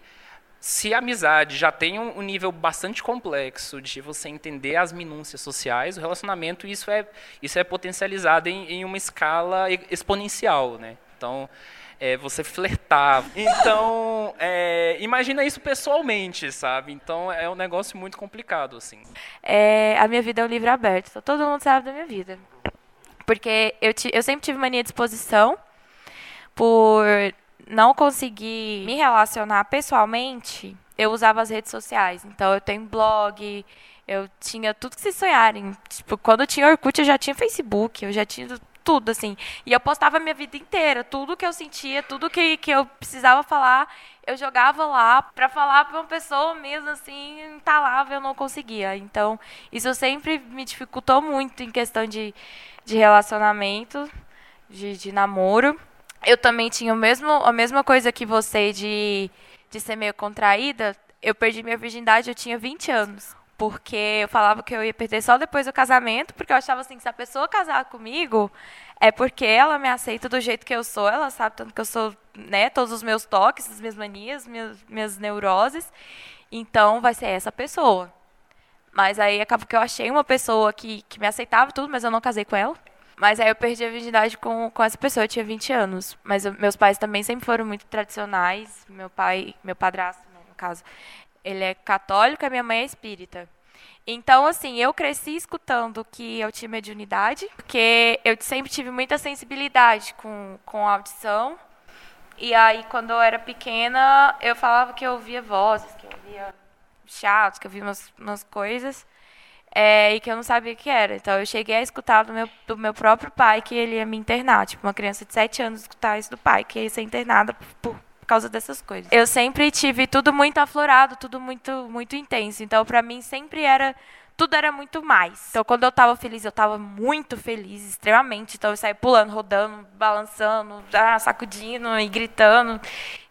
se a amizade já tem um, nível bastante complexo de você entender as minúcias sociais, o relacionamento isso é isso é potencializado em, em uma escala exponencial, né? Então é, você flertar. Então, é, imagina isso pessoalmente, sabe? Então, é um negócio muito complicado, assim.
É, a minha vida é um livro aberto. Todo mundo sabe da minha vida. Porque eu, eu sempre tive mania de exposição por não conseguir me relacionar pessoalmente, eu usava as redes sociais. Então, eu tenho blog, eu tinha tudo que vocês sonharem. Tipo, quando eu tinha Orkut, eu já tinha Facebook, eu já tinha tudo, assim. E eu postava a minha vida inteira, tudo que eu sentia, tudo que, que eu precisava falar, eu jogava lá para falar para uma pessoa mesmo, assim, entalável, eu não conseguia. Então, isso sempre me dificultou muito em questão de, de relacionamento, de, de namoro. Eu também tinha o mesmo, a mesma coisa que você de, de ser meio contraída. Eu perdi minha virgindade, eu tinha 20 anos porque eu falava que eu ia perder só depois do casamento, porque eu achava assim, se a pessoa casar comigo, é porque ela me aceita do jeito que eu sou, ela sabe tanto que eu sou, né, todos os meus toques, as minhas manias, minhas, minhas neuroses, então vai ser essa pessoa. Mas aí acabou que eu achei uma pessoa que, que me aceitava tudo, mas eu não casei com ela. Mas aí eu perdi a virgindade com, com essa pessoa, eu tinha 20 anos. Mas eu, meus pais também sempre foram muito tradicionais. Meu pai, meu padrasto, no caso, ele é católico, a minha mãe é espírita. Então, assim, eu cresci escutando que eu tinha mediunidade, porque eu sempre tive muita sensibilidade com, com a audição. E aí, quando eu era pequena, eu falava que eu ouvia vozes, que eu ouvia chatos, que eu ouvia umas, umas coisas, é, e que eu não sabia o que era. Então, eu cheguei a escutar do meu, do meu próprio pai que ele ia me internar. Tipo, uma criança de 7 anos escutar isso do pai, que ia ser internada por, por causa dessas coisas. Eu sempre tive tudo muito aflorado, tudo muito muito intenso. Então, para mim sempre era tudo era muito mais. Então, quando eu tava feliz, eu tava muito feliz, extremamente. Então, eu saía pulando, rodando, balançando, ah, sacudindo e gritando.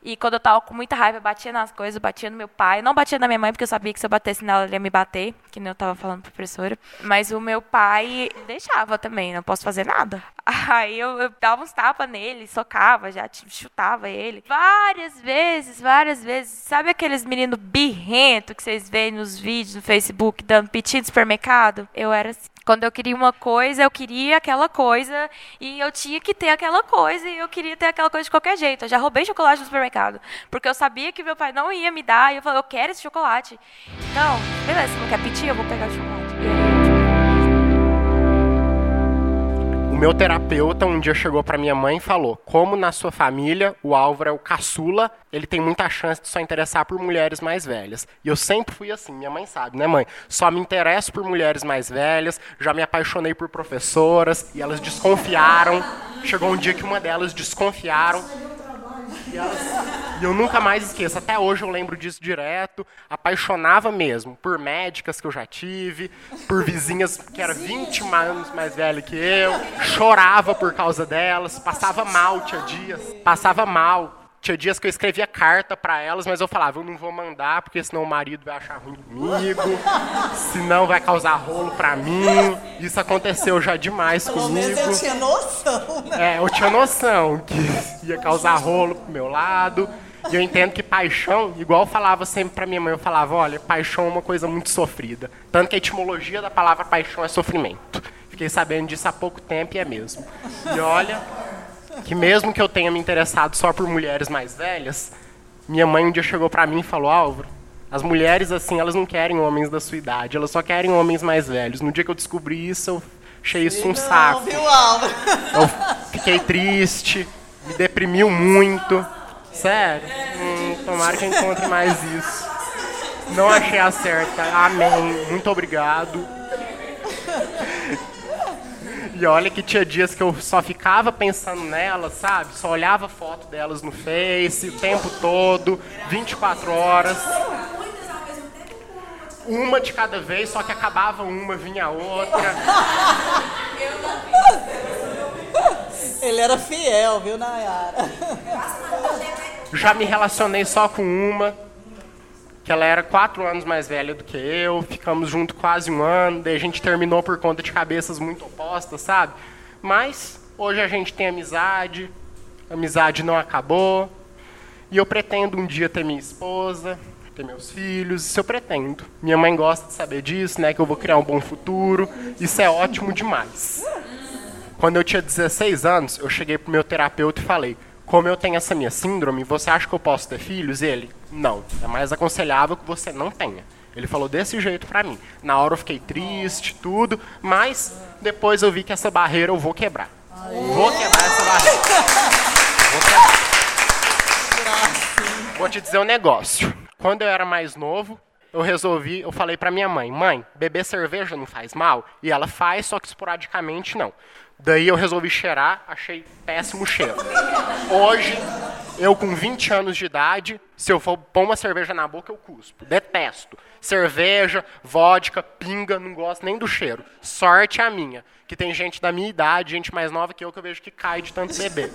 E quando eu tava com muita raiva, eu batia nas coisas, batia no meu pai. Não batia na minha mãe, porque eu sabia que se eu batesse nela, ele ia me bater, que nem eu tava falando pra professora. Mas o meu pai deixava também, não posso fazer nada. Aí eu, eu dava uns tapas nele, socava, já chutava ele. Várias vezes, várias vezes. Sabe aqueles meninos birrento que vocês veem nos vídeos no Facebook dando piti de supermercado? Eu era assim. Quando eu queria uma coisa, eu queria aquela coisa e eu tinha que ter aquela coisa e eu queria ter aquela coisa de qualquer jeito. Eu já roubei chocolate no supermercado, porque eu sabia que meu pai não ia me dar e eu falei, eu quero esse chocolate. Então, beleza, você não quer pedir? Eu vou pegar o chocolate.
O meu terapeuta um dia chegou para minha mãe e falou: Como na sua família o Álvaro é o caçula, ele tem muita chance de só interessar por mulheres mais velhas. E eu sempre fui assim, minha mãe sabe, né, mãe? Só me interesso por mulheres mais velhas, já me apaixonei por professoras e elas desconfiaram. Chegou um dia que uma delas desconfiaram e, elas, e, eu nunca mais esqueço. Até hoje eu lembro disso direto. Apaixonava mesmo por médicas que eu já tive, por vizinhas que eram 20 anos mais velhas que eu. Chorava por causa delas. Passava mal, tinha dias. Passava mal. Tinha dias que eu escrevia carta para elas, mas eu falava, eu não vou mandar, porque senão o marido vai achar ruim comigo, senão vai causar rolo para mim. Isso aconteceu já demais
Pelo
comigo.
menos eu tinha noção, né?
É, eu tinha noção que ia causar rolo pro meu lado. E eu entendo que paixão, igual eu falava sempre pra minha mãe, eu falava, olha, paixão é uma coisa muito sofrida. Tanto que a etimologia da palavra paixão é sofrimento. Fiquei sabendo disso há pouco tempo e é mesmo. E olha, que mesmo que eu tenha me interessado só por mulheres mais velhas, minha mãe um dia chegou pra mim e falou, Álvaro, as mulheres assim, elas não querem homens da sua idade, elas só querem homens mais velhos. No dia que eu descobri isso, eu achei isso um
Não,
saco.
viu, Álvaro?
Eu fiquei triste, me deprimiu muito. Sério, hum, tomara que eu encontre mais isso. Não achei a certa. Amém. Muito obrigado. E olha que tinha dias que eu só ficava pensando nelas, sabe? Só olhava foto delas no Face o tempo todo, 24 horas. Uma de cada vez, só que acabava uma, vinha outra.
Ele era fiel, viu, Nayara?
Já me relacionei só com uma, que ela era quatro anos mais velha do que eu, ficamos junto quase um ano, daí a gente terminou por conta de cabeças muito opostas, sabe? Mas hoje a gente tem amizade, a amizade não acabou, e eu pretendo um dia ter minha esposa, ter meus filhos, isso eu pretendo. Minha mãe gosta de saber disso, né, que eu vou criar um bom futuro, isso é ótimo demais. Quando eu tinha 16 anos, eu cheguei pro meu terapeuta e falei: como eu tenho essa minha síndrome, você acha que eu posso ter filhos? Ele, não. É mais aconselhável que você não tenha. Ele falou desse jeito pra mim. Na hora eu fiquei triste, tudo, mas depois eu vi que essa barreira eu vou quebrar. Vou quebrar essa barreira. Vou quebrar. Vou te dizer um negócio. Quando eu era mais novo, eu resolvi, eu falei pra minha mãe, mãe, beber cerveja não faz mal? E ela faz, só que esporadicamente não. Daí eu resolvi cheirar, achei péssimo cheiro. Hoje, eu com 20 anos de idade, se eu for pôr uma cerveja na boca, eu cuspo. Detesto. Cerveja, vodka, pinga, não gosto nem do cheiro. Sorte a minha, que tem gente da minha idade, gente mais nova que eu, que eu vejo que cai de tanto beber.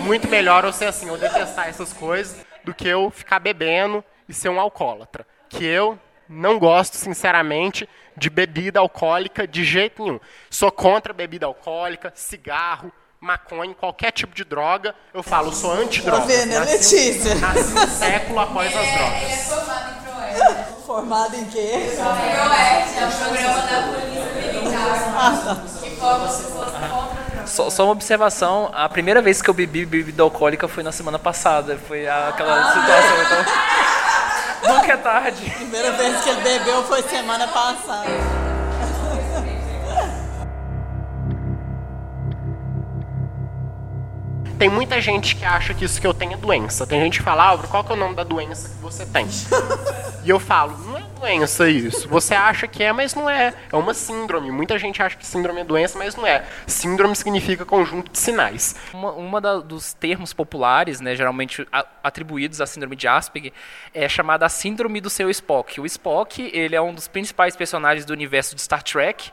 Muito melhor eu ser assim, eu detestar essas coisas, do que eu ficar bebendo e ser um alcoólatra. Que eu não gosto, sinceramente, de bebida alcoólica de jeito nenhum. Sou contra bebida alcoólica, cigarro, maconha, qualquer tipo de droga. Eu falo, sou anti-droga.
Tá vendo, né,
Nasci-
Letícia?
Nasci um século após as drogas.
Formado em quê?
ProERD, é o programa da Polícia Militar, que forma se fosse contra
Só, só uma observação, a primeira vez que eu bebi bebida alcoólica foi na semana passada. Foi aquela situação. Então, nunca é tarde.
Primeira vez que ele bebeu foi semana passada.
Tem muita gente que acha que isso que eu tenho é doença. Tem gente que fala, Álvaro, qual que é o nome da doença que você tem? e eu falo, não é doença isso. Você acha que é, mas não é. É uma síndrome. Muita gente acha que síndrome é doença, mas não é. Síndrome significa conjunto de sinais.
Uma, uma da- dos termos populares, né, geralmente a- atribuídos à síndrome de Asperger, é chamada a síndrome do seu Spock. O Spock, ele é um dos principais personagens do universo de Star Trek.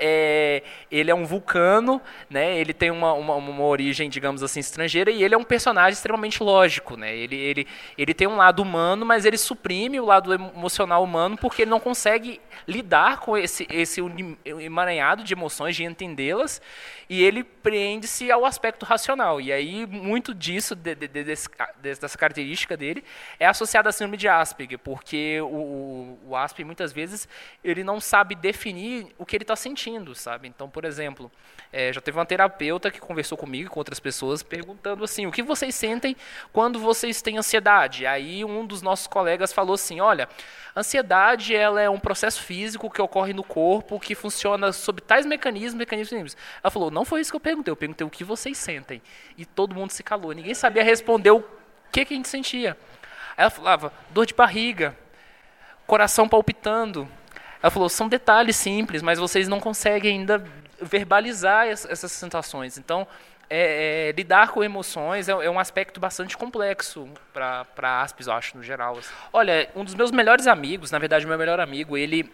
É, ele é um vulcano, né? Ele tem uma, uma, uma origem, digamos assim, estrangeira e ele é um personagem extremamente lógico, né? Ele, ele, ele tem um lado humano, mas ele suprime o lado emocional humano porque ele não consegue lidar com esse, esse emaranhado de emoções, de entendê-las, e ele prende-se ao aspecto racional. E aí, muito disso, de, de- de- dessa característica dele, é associado à síndrome de Asperger, porque o, o, Asperger, muitas vezes, ele não sabe definir o que ele está sentindo. sentindo, sabe? Então, por exemplo, é, já teve uma terapeuta que conversou comigo e com outras pessoas perguntando assim, o que vocês sentem quando vocês têm ansiedade? Aí um dos nossos colegas falou assim, olha, ansiedade ela é um processo físico que ocorre no corpo que funciona sob tais mecanismos, mecanismos. Ela falou, não foi isso que eu perguntei, eu perguntei o que vocês sentem. E todo mundo se calou, ninguém sabia responder o que, que a gente sentia. Ela falava, dor de barriga, coração palpitando. Ela falou, são detalhes simples, mas vocês não conseguem ainda verbalizar essas sensações. Então, é, é, lidar com emoções é, é, um aspecto bastante complexo para Aspes, eu acho, no geral. Assim. Olha, um dos meus melhores amigos, na verdade, meu melhor amigo, ele,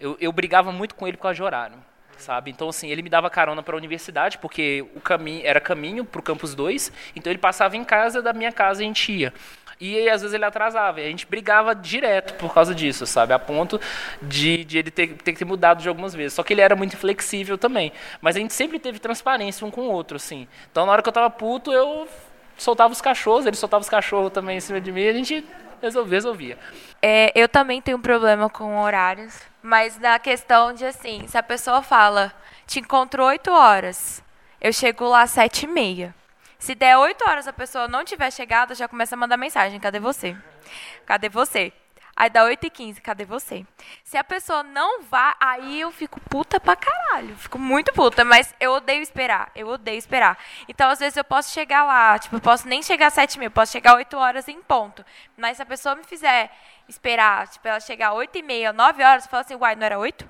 eu, eu brigava muito com ele por causa de horário, sabe? Então, assim, ele me dava carona para a universidade, porque o caminho era caminho para o campus 2, então ele passava em casa, da minha casa a gente ia. E às vezes ele atrasava. E a gente brigava direto por causa disso, sabe? A ponto de, de ele ter, ter que ter mudado de algumas vezes. Só que ele era muito flexível também. Mas a gente sempre teve transparência um com o outro, assim. Então na hora que eu tava puto, eu soltava os cachorros, ele soltava os cachorros também em cima de mim e a gente resolvia. resolvia.
É, eu também tenho um problema com horários, mas na questão de assim, se a pessoa fala, te encontrou 8 horas, eu chego lá às 7 e meia. Se der 8 horas a pessoa não tiver chegado, já começa a mandar mensagem: cadê você? Cadê você? Aí dá 8 e 15, cadê você? Se a pessoa não vá, aí eu fico puta pra caralho. Fico muito puta, mas eu odeio esperar. Eu odeio esperar. Então, às vezes, eu posso chegar lá, tipo, eu posso nem chegar às 7 mil, posso chegar 8 horas em ponto. Mas se a pessoa me fizer esperar, tipo, ela chegar 8 e meia, 9 horas, eu falo assim, uai, não era 8?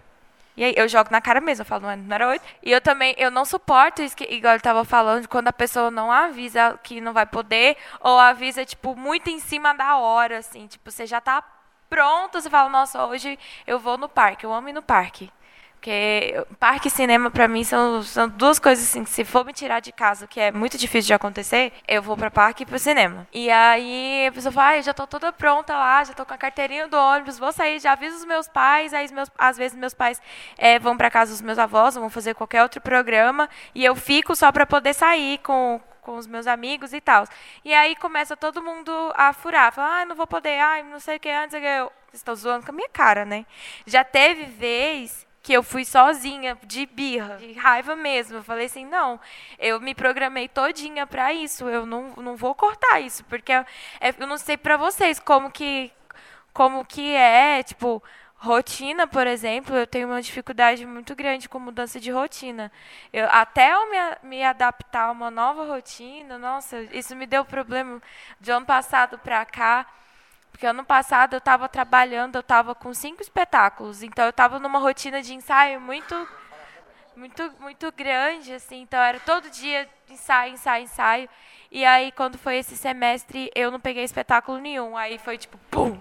E aí eu jogo na cara mesmo, eu falo, não, não era oito. E eu também, eu não suporto isso que, igual ele tava falando, quando a pessoa não avisa que não vai poder, ou avisa, tipo, muito em cima da hora, assim, tipo, você já tá pronto, você fala, nossa, hoje eu vou no parque, eu amo ir no parque. Porque parque e cinema, para mim, são, são duas coisas assim, que se for me tirar de casa, que é muito difícil de acontecer, eu vou para parque e para cinema. E aí a pessoa fala, ah, já tô toda pronta lá, já tô com a carteirinha do ônibus, vou sair, já aviso os meus pais, aí meus, às vezes meus pais é, vão para casa dos meus avós, vão fazer qualquer outro programa, e eu fico só para poder sair com, com os meus amigos e tal. E aí começa todo mundo a furar, falar, ah, não vou poder, ah, não sei o que, antes eu... Estão zoando com a minha cara, né? Já teve vez que eu fui sozinha, de birra, de raiva mesmo. Eu falei assim, não, eu me programei todinha para isso, eu não, não vou cortar isso, porque é, eu não sei para vocês como que, como que é, tipo, rotina, por exemplo, eu tenho uma dificuldade muito grande com mudança de rotina. Eu, até eu me, me adaptar a uma nova rotina, nossa, isso me deu problema de ano passado para cá. Porque ano passado eu estava trabalhando, eu estava com cinco espetáculos, então eu estava numa rotina de ensaio muito, muito, muito grande, assim. Então era todo dia ensaio, ensaio, ensaio. E aí quando foi esse semestre eu não peguei espetáculo nenhum. Aí foi tipo, pum,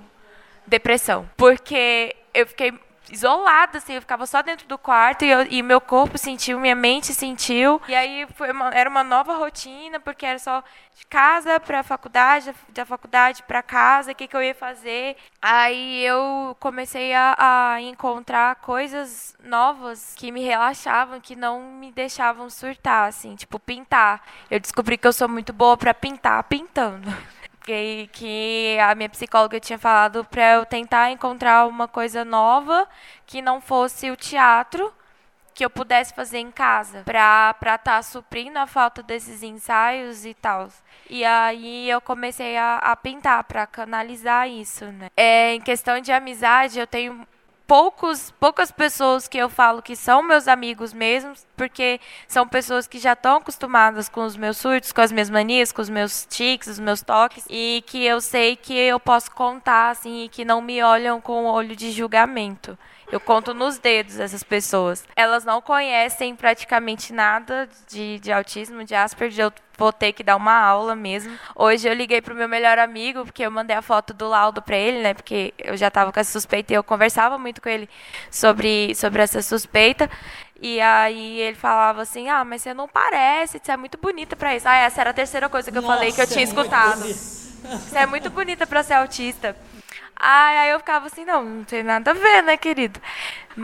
depressão, porque eu fiquei isolada, assim, eu ficava só dentro do quarto e, eu, e meu corpo sentiu, minha mente sentiu. E aí uma, era uma nova rotina, porque era só de casa para a faculdade, da faculdade para casa, o que, que eu ia fazer. Aí eu comecei a, a encontrar coisas novas que me relaxavam, que não me deixavam surtar, assim, tipo pintar. Eu descobri que eu sou muito boa para pintar pintando que, que a minha psicóloga tinha falado para eu tentar encontrar uma coisa nova que não fosse o teatro que eu pudesse fazer em casa para estar tá suprindo a falta desses ensaios e tal. E aí eu comecei a, a pintar para canalizar isso, né? É, em questão de amizade, eu tenho poucos, poucas pessoas que eu falo que são meus amigos mesmos, porque são pessoas que já estão acostumadas com os meus surtos, com as minhas manias, com os meus tics, os meus toques, e que eu sei que eu posso contar, assim, e que não me olham com olho de julgamento. Eu conto nos dedos essas pessoas. Elas não conhecem praticamente nada de, de autismo, de Asperger. Eu vou ter que dar uma aula mesmo. Hoje eu liguei pro meu melhor amigo, porque eu mandei a foto do laudo para ele, né? Porque eu já estava com essa suspeita e eu conversava muito com ele sobre, sobre essa suspeita. E aí ele falava assim: Ah, mas você não parece, você é muito bonita para isso. Ah, essa era a terceira coisa que eu Nossa, falei que eu tinha é escutado. Você é muito bonita para ser autista. Aí, aí eu ficava assim, não, não tem nada a ver, né, querido?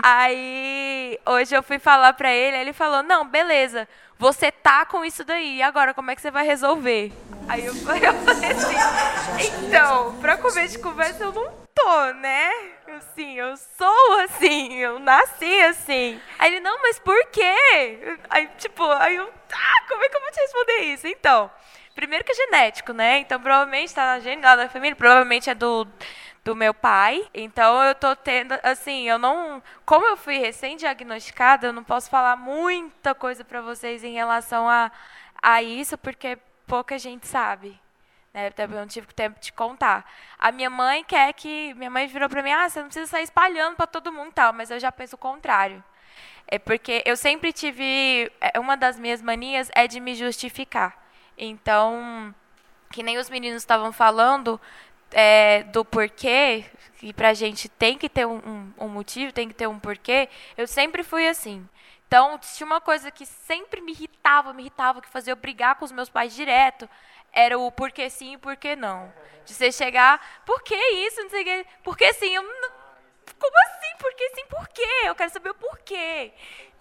Aí hoje eu fui falar pra ele, ele falou, não, beleza, você tá com isso daí, agora como é que você vai resolver? Aí eu, eu falei assim, então, pra comer de conversa eu não tô, né? Assim, eu sou assim, eu nasci assim. Aí ele, não, mas por quê? Aí, tipo, aí eu, ah, como é que eu vou te responder isso? Então, primeiro que é genético, né? Então, provavelmente tá na gene lá da família, provavelmente é do do meu pai. Então eu tô tendo, assim, eu não, como eu fui recém-diagnosticada, eu não posso falar muita coisa para vocês em relação a, a isso, porque pouca gente sabe. Né? Eu não tive tempo de contar. A minha mãe quer que. Minha mãe virou para mim: ah, você não precisa sair espalhando para todo mundo tal, mas eu já penso o contrário. É porque eu sempre tive. É, uma das minhas manias é de me justificar. Então, que nem os meninos estavam falando é, do porquê, que pra gente tem que ter um, um, um motivo, tem que ter um porquê, eu sempre fui assim. Então, tinha uma coisa que sempre me irritava, me irritava, que fazia eu brigar com os meus pais direto, era o porquê sim e porquê não. De você chegar, por que isso? Não sei o sim? Eu, como assim? Por que sim? Por quê? Eu quero saber o porquê.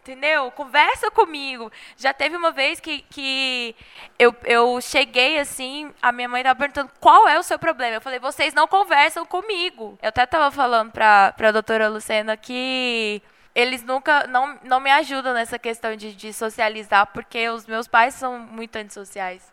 Entendeu? Conversa comigo. Já teve uma vez que, que eu, eu cheguei assim, a minha mãe estava perguntando qual é o seu problema. Eu falei, vocês não conversam comigo. Eu até estava falando para a doutora Lucena que eles nunca não, não me ajudam nessa questão de, de socializar, porque os meus pais são muito antissociais.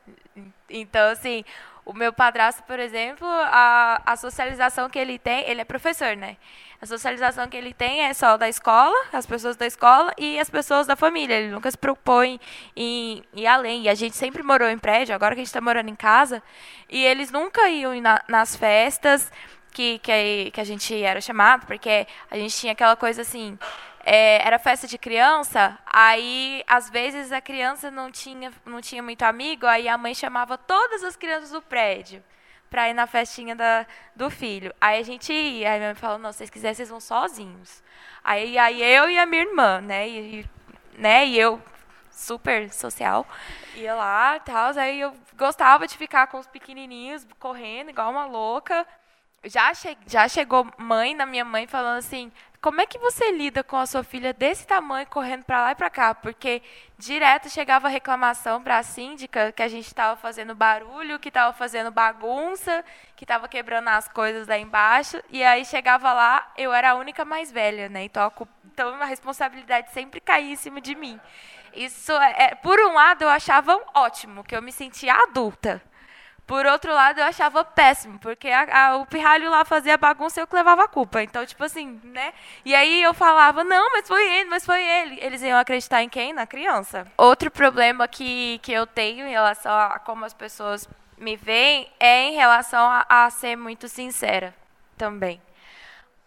Então, assim, o meu padrasto, por exemplo, a, a socialização que ele tem, ele é professor, né? A socialização que ele tem é só da escola, as pessoas da escola e as pessoas da família. Ele nunca se propõe em, ir além. E a gente sempre morou em prédio, agora que a gente está morando em casa, e eles nunca iam na, nas festas que, que, que a gente era chamado, porque a gente tinha aquela coisa assim, é, era festa de criança, aí às vezes a criança não tinha, não tinha muito amigo, aí a mãe chamava todas as crianças do prédio para ir na festinha da, do filho. Aí a gente ia, aí minha mãe falou, não, se vocês quiserem, vocês vão sozinhos. Aí, aí eu e a minha irmã, né, e, né, e eu super social, ia lá e tal, aí eu gostava de ficar com os pequenininhos correndo igual uma louca, já, che já chegou mãe na minha mãe falando assim: como é que você lida com a sua filha desse tamanho correndo para lá e para cá? Porque direto chegava reclamação para a síndica que a gente estava fazendo barulho, que estava fazendo bagunça, que estava quebrando as coisas lá embaixo. E aí chegava lá, eu era a única mais velha, né? Então a, então a responsabilidade sempre caía em cima de mim. Isso, é, é por um lado, eu achava ótimo, que eu me sentia adulta. Por outro lado, eu achava péssimo, porque a, a, o pirralho lá fazia bagunça e eu que levava a culpa. Então, tipo assim, né? E aí eu falava, não, mas foi ele, mas foi ele. Eles iam acreditar em quem? Na criança. Outro problema que, que eu tenho em relação a como as pessoas me veem é em relação a, a ser muito sincera também.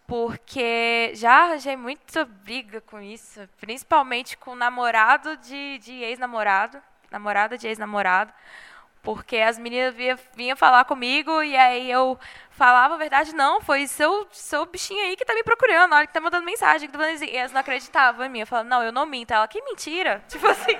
Porque já arranjei muita briga com isso, principalmente com namorado de, de ex-namorado, namorada de ex-namorado porque as meninas vinham, vinham falar comigo e aí eu falava a verdade, não, foi seu, seu bichinho aí que tá me procurando, olha que tá mandando mensagem, que tá mandando... e elas não acreditavam em mim. Eu falava, não, eu não minto. Ela, que mentira. Tipo assim.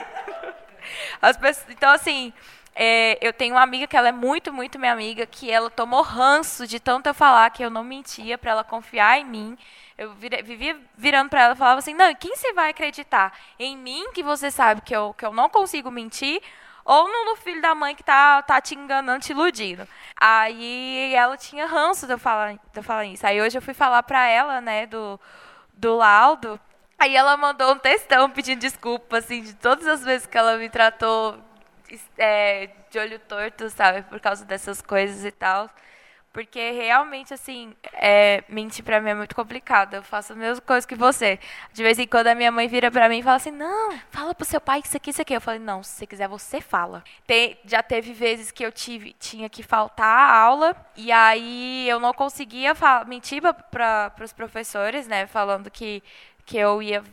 As pessoas, então, assim, é, eu tenho uma amiga que ela é muito, muito minha amiga, que ela tomou ranço de tanto eu falar que eu não mentia para ela confiar em mim. Eu vivia virando para ela e falava assim: não, quem você vai acreditar? Em mim, que você sabe que eu, que eu não consigo mentir, ou no, no, filho da mãe que tá, tá te enganando, te iludindo. Aí ela tinha ranço de eu falar, de eu falar isso. Aí hoje eu fui falar pra ela, né, do, do laudo. Aí ela mandou um textão pedindo desculpa, assim, de todas as vezes que ela me tratou é, de olho torto, sabe, por causa dessas coisas e tal. Porque realmente, assim, é, mentir pra mim é muito complicado. Eu faço a mesma coisa que você. De vez em quando a minha mãe vira pra mim e fala assim: Não, fala pro seu pai que isso aqui, isso aqui. Eu falei: Não, se você quiser, você fala. Tem, já teve vezes que eu tive, tinha que faltar a aula e aí eu não conseguia mentir para os professores, né? Falando que, que eu ia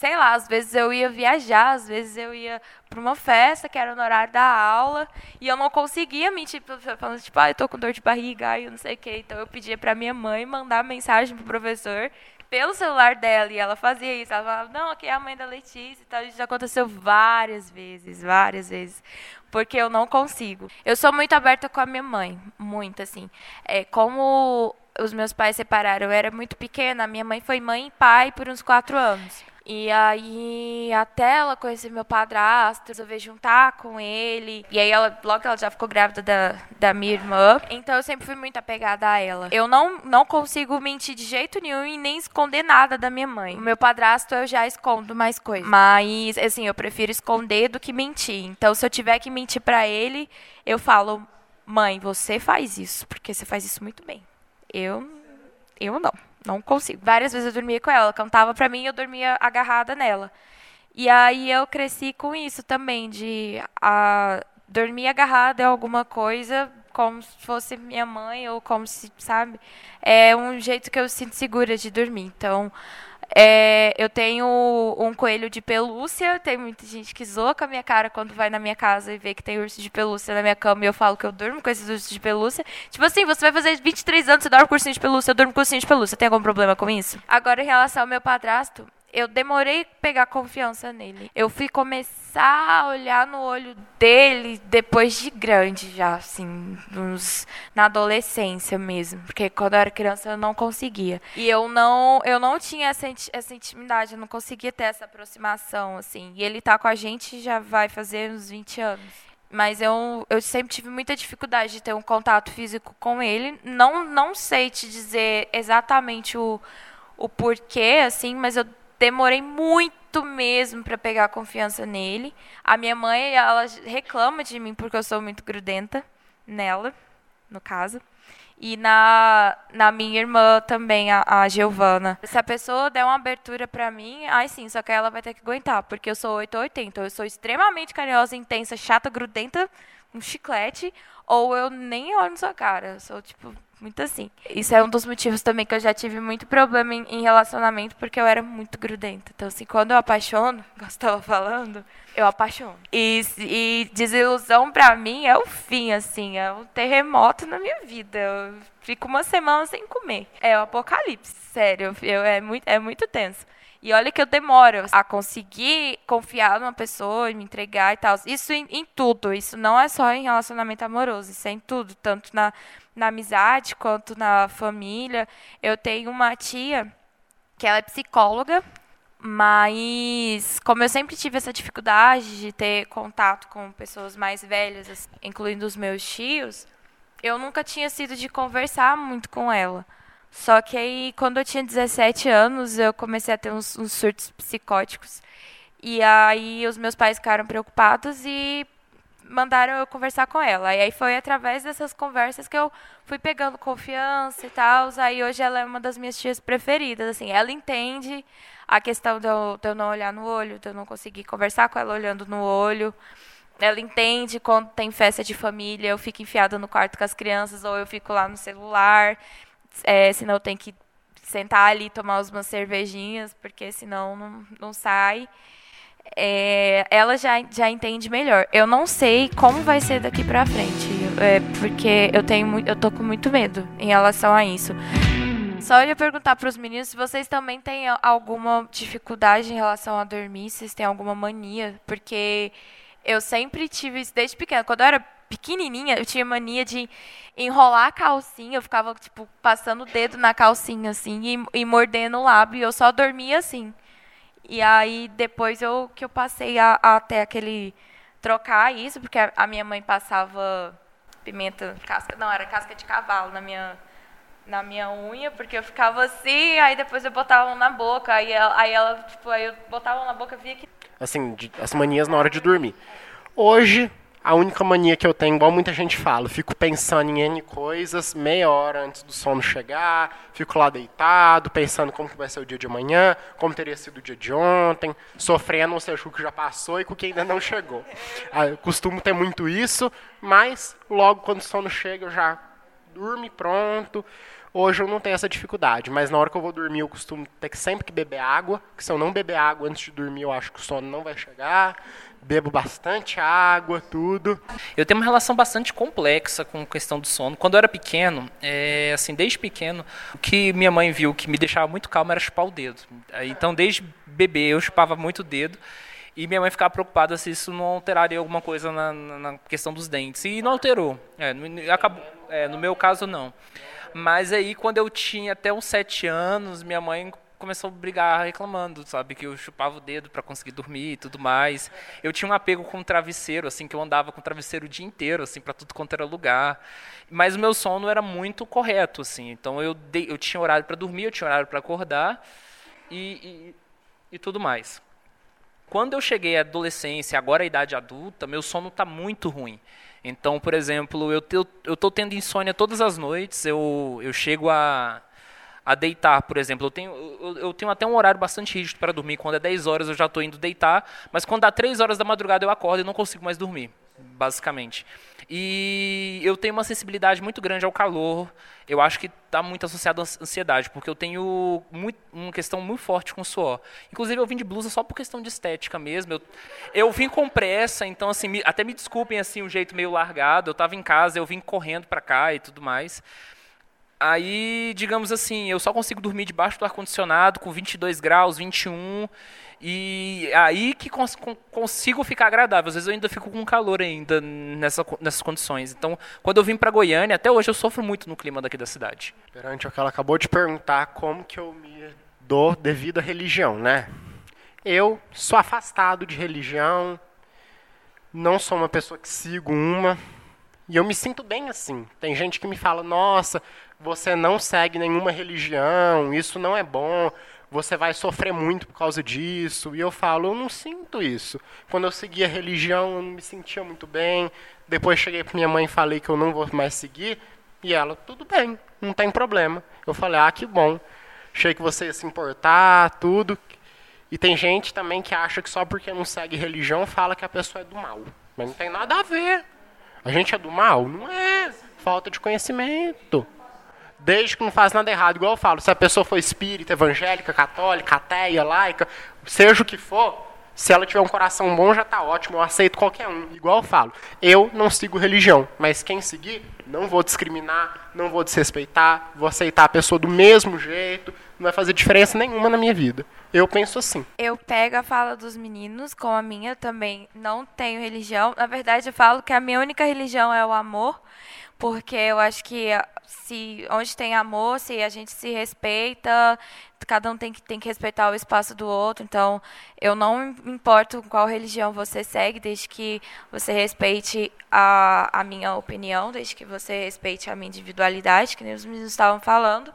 sei lá, às vezes eu ia viajar, às vezes eu ia para uma festa que era no horário da aula e eu não conseguia mentir, falando tipo, ah, eu tô com dor de barriga, e não sei o quê. Então eu pedia para minha mãe mandar mensagem pro professor pelo celular dela e ela fazia isso. Ela falava, não, aqui é a mãe da Letícia e tal. Isso já aconteceu várias vezes, várias vezes. Porque eu não consigo. Eu sou muito aberta com a minha mãe, muito assim. É, como os meus pais separaram, eu era muito pequena, minha mãe foi mãe e pai por uns quatro anos. E aí, até ela conhecer meu padrasto, resolver juntar com ele. E aí, ela, logo ela já ficou grávida da, da minha irmã. Então, eu sempre fui muito apegada a ela. Eu não, não consigo mentir de jeito nenhum e nem esconder nada da minha mãe. O meu padrasto, eu já escondo mais coisas. Mas, assim, eu prefiro esconder do que mentir. Então, se eu tiver que mentir para ele, eu falo, mãe, você faz isso, porque você faz isso muito bem. Eu, eu não. Não consigo. Várias vezes eu dormia com ela. Ela cantava pra mim e eu dormia agarrada nela. E aí eu cresci com isso também, de a, dormir agarrada em alguma coisa, como se fosse minha mãe, ou como se, sabe? É um jeito que eu sinto segura de dormir. Então, é, eu tenho um coelho de pelúcia. Tem muita gente que zoa com a minha cara quando vai na minha casa e vê que tem urso de pelúcia na minha cama e eu falo que eu durmo com esses ursos de pelúcia. Tipo assim, você vai fazer 23 anos, você dorme com ursinho de pelúcia, eu durmo com ursinho de pelúcia. Tem algum problema com isso? Agora, em relação ao meu padrasto, eu demorei pegar confiança nele. Eu fui começar a olhar no olho dele depois de grande já, assim, uns, na adolescência mesmo, porque quando eu era criança eu não conseguia. E eu não, eu não tinha essa, essa intimidade, eu não conseguia ter essa aproximação, assim. E ele tá com a gente já vai fazer uns 20 anos mas eu, eu sempre tive muita dificuldade de ter um contato físico com ele. Não, não sei te dizer exatamente o, o porquê, assim, mas eu demorei muito mesmo para pegar confiança nele. A minha mãe, ela reclama de mim porque eu sou muito grudenta nela, no caso. E na, na minha irmã também, a, a Giovana. Se a pessoa der uma abertura para mim, ai sim, só que ela vai ter que aguentar, porque eu sou 880. Eu sou extremamente carinhosa, intensa, chata, grudenta, um chiclete, ou eu nem olho na sua cara. Eu sou, tipo, muito assim. Isso é um dos motivos também que eu já tive muito problema em, em relacionamento, porque eu era muito grudenta. Então, assim, quando eu apaixono, estava falando, eu apaixono. E, e desilusão pra mim é o fim, assim, é um terremoto na minha vida. Eu fico uma semana sem comer. É o apocalipse, sério. Eu, é, muito, é muito tenso. E olha que eu demoro a conseguir confiar numa pessoa e me entregar e tal. Isso em, em, tudo. Isso não é só em relacionamento amoroso. Isso é em tudo. Tanto na, na amizade quanto na família. Eu tenho uma tia que ela é psicóloga. Mas, como eu sempre tive essa dificuldade de ter contato com pessoas mais velhas, incluindo os meus tios, eu nunca tinha sido de conversar muito com ela. Só que aí, quando eu tinha 17 anos, eu comecei a ter uns, uns surtos psicóticos. E aí, os meus pais ficaram preocupados e mandaram eu conversar com ela. E aí foi através dessas conversas que eu fui pegando confiança e tal. Aí hoje ela é uma das minhas tias preferidas. Assim, ela entende a questão de eu, de eu não olhar no olho, de eu não conseguir conversar com ela olhando no olho. Ela entende quando tem festa de família, eu fico enfiada no quarto com as crianças ou eu fico lá no celular é, senão tenho que sentar ali tomar umas cervejinhas, porque senão não, não sai. É, ela já, já entende melhor. Eu não sei como vai ser daqui pra frente, é, porque eu tenho eu tô com muito medo em relação a isso. Só ia perguntar para os meninos se vocês também têm alguma dificuldade em relação a dormir, se vocês têm alguma mania, porque eu sempre tive isso desde pequena. Quando eu era pequenininha, eu tinha mania de enrolar a calcinha, eu ficava, tipo, passando o dedo na calcinha, assim, e, e mordendo o lábio, e eu só dormia assim. E aí, depois eu, que eu passei a, até aquele... trocar isso, porque a, a minha mãe passava pimenta, casca, não, era casca de cavalo na minha na minha unha, porque eu ficava assim, aí depois eu botava na boca, aí ela, aí ela tipo, aí eu botava na boca via que
assim, de, as manias na hora de dormir. Hoje a única mania que eu tenho, igual muita gente fala, fico pensando em N coisas meia hora antes do sono chegar, fico lá deitado, pensando como vai ser o dia de amanhã, como teria sido o dia de ontem, sofrendo, ou seja, o que já passou e com o que ainda não chegou. Ah, eu costumo ter muito isso, mas logo quando o sono chega eu já durmo pronto. Hoje eu não tenho essa dificuldade, mas na hora que eu vou dormir eu costumo ter que sempre que beber água, que se eu não beber água antes de dormir eu acho que o sono não vai chegar bebo bastante água, tudo.
Eu tenho uma relação bastante complexa com a questão do sono. Quando eu era pequeno, é, assim, desde pequeno, o que minha mãe viu que me deixava muito calmo era chupar o dedo. Então, desde bebê, eu chupava muito o dedo. E minha mãe ficava preocupada se isso não alteraria alguma coisa na, na questão dos dentes. E não alterou. É, acabou, é, no meu caso, não. Mas aí, quando eu tinha até uns sete anos, minha mãe começou a brigar reclamando, sabe? Que eu chupava o dedo para conseguir dormir e tudo mais. Eu tinha um apego com o travesseiro, assim, que eu andava com o travesseiro o dia inteiro, assim, para tudo quanto era lugar. Mas o meu sono era muito correto, assim. Então eu, dei, eu tinha horário para dormir, eu tinha horário para acordar e, e, e tudo mais. Quando eu cheguei à adolescência, agora à idade adulta, meu sono está muito ruim. Então, por exemplo, eu estou tendo insônia todas as noites, eu, eu chego a, a deitar, por exemplo. Eu tenho, eu, eu tenho até um horário bastante rígido para dormir. Quando é 10 horas eu já estou indo deitar, mas quando dá 3 horas da madrugada eu acordo e não consigo mais dormir, basicamente. E eu tenho uma sensibilidade muito grande ao calor. Eu acho que está muito associado à ansiedade, porque eu tenho muito, uma questão muito forte com suor. Inclusive, eu vim de blusa só por questão de estética mesmo. Eu, eu vim com pressa, então, assim, me, até me desculpem assim, o um jeito meio largado. Eu estava em casa, eu vim correndo para cá e tudo mais. Aí, digamos assim, eu só consigo dormir debaixo do ar-condicionado com 22 graus, 21, e aí que cons consigo ficar agradável. Às vezes eu ainda fico com calor ainda nessa, nessas condições. Então, quando eu vim para Goiânia, até hoje eu sofro muito no clima daqui da cidade.
Perante o que ela acabou de perguntar, como que eu me dou devido à religião, né? Eu sou afastado de religião, não sou uma pessoa que sigo uma, e eu me sinto bem assim. Tem gente que me fala, nossa, você não segue nenhuma religião, isso não é bom, você vai sofrer muito por causa disso. E eu falo, eu não sinto isso. Quando eu seguia religião, eu não me sentia muito bem. Depois cheguei para minha mãe e falei que eu não vou mais seguir. E ela, tudo bem, não tem problema. Eu falei, ah, que bom. Achei que você ia se importar, tudo. E tem gente também que acha que só porque não segue religião fala que a pessoa é do mal. Mas não tem nada a ver. A gente é do mal? Não é. Falta de conhecimento desde que não faz nada errado. Igual eu falo, se a pessoa for espírita, evangélica, católica, ateia, laica, seja o que for, se ela tiver um coração bom, já está ótimo, eu aceito qualquer um. Igual eu falo, eu não sigo religião, mas quem seguir, não vou discriminar, não vou desrespeitar, vou aceitar a pessoa do mesmo jeito, não vai fazer diferença nenhuma na minha vida. Eu penso assim.
Eu pego a fala dos meninos, com a minha também não tenho religião. Na verdade, eu falo que a minha única religião é o amor, porque eu acho que se onde tem amor, se a gente se respeita, cada um tem que, tem que respeitar o espaço do outro. Então, eu não importo qual religião você segue, desde que você respeite a, a minha opinião, desde que você respeite a minha individualidade, que nem os meninos estavam falando.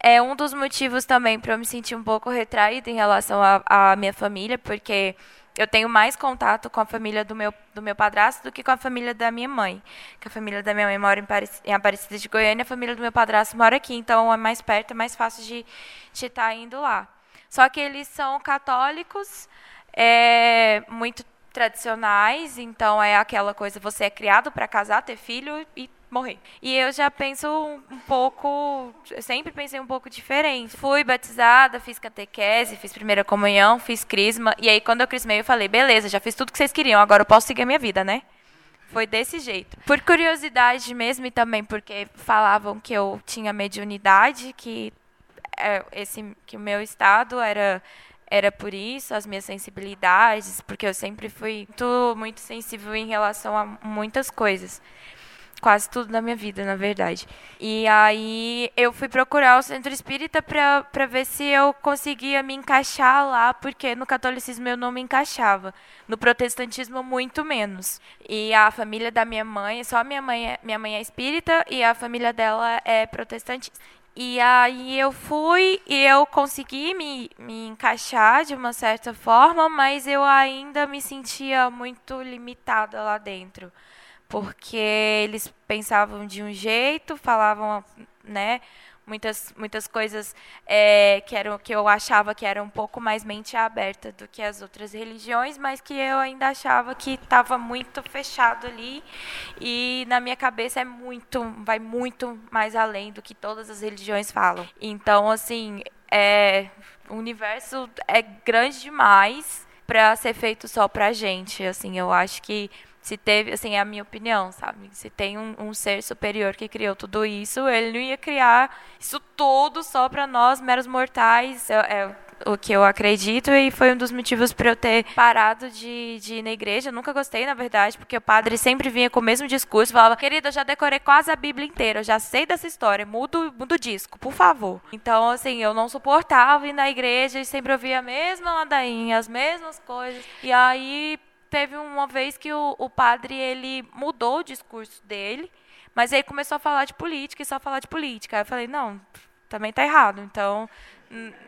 É um dos motivos também para eu me sentir um pouco retraída em relação à minha família, porque eu tenho mais contato com a família do meu, do meu padrasto do que com a família da minha mãe. Que a família da minha mãe mora em, Paris, em Aparecida de Goiânia, a família do meu padrasto mora aqui, então é mais perto, é mais fácil de estar tá indo lá. Só que eles são católicos, é, muito tradicionais, então é aquela coisa, você é criado para casar, ter filho e morrer. E eu já penso um pouco, sempre pensei um pouco diferente. Fui batizada, fiz catequese, fiz primeira comunhão, fiz crisma, e aí quando eu crismei eu falei, beleza, já fiz tudo que vocês queriam, agora eu posso seguir a minha vida, né? Foi desse jeito. Por curiosidade mesmo e também porque falavam que eu tinha mediunidade, que é, esse que o meu estado era era por isso, as minhas sensibilidades, porque eu sempre fui muito, muito sensível em relação a muitas coisas quase tudo na minha vida, na verdade. E aí eu fui procurar o centro espírita para ver se eu conseguia me encaixar lá, porque no catolicismo eu não me encaixava, no protestantismo muito menos. E a família da minha mãe, só minha mãe é, minha mãe é espírita e a família dela é protestante. E aí eu fui e eu consegui me, me encaixar de uma certa forma, mas eu ainda me sentia muito limitada lá dentro porque eles pensavam de um jeito, falavam, né, muitas muitas coisas é, que eram que eu achava que era um pouco mais mente aberta do que as outras religiões, mas que eu ainda achava que estava muito fechado ali e na minha cabeça é muito vai muito mais além do que todas as religiões falam. Então assim é, o universo é grande demais para ser feito só para gente. Assim, eu acho que se teve, assim, é a minha opinião, sabe? Se tem um, um, ser superior que criou tudo isso, ele não ia criar isso tudo só para nós, meros mortais. É, é, o que eu acredito e foi um dos motivos para eu ter parado de, de ir na igreja. Eu nunca gostei, na verdade, porque o padre sempre vinha com o mesmo discurso, falava: "Querida, eu já decorei quase a Bíblia inteira, eu já sei dessa história, muda, muda o disco, por favor". Então, assim, eu não suportava ir na igreja e sempre ouvia a mesma ladainha, as mesmas coisas. E aí teve uma vez que o, o padre ele mudou o discurso dele, mas aí começou a falar de política e só falar de política. Aí eu falei: "Não, também tá errado". Então,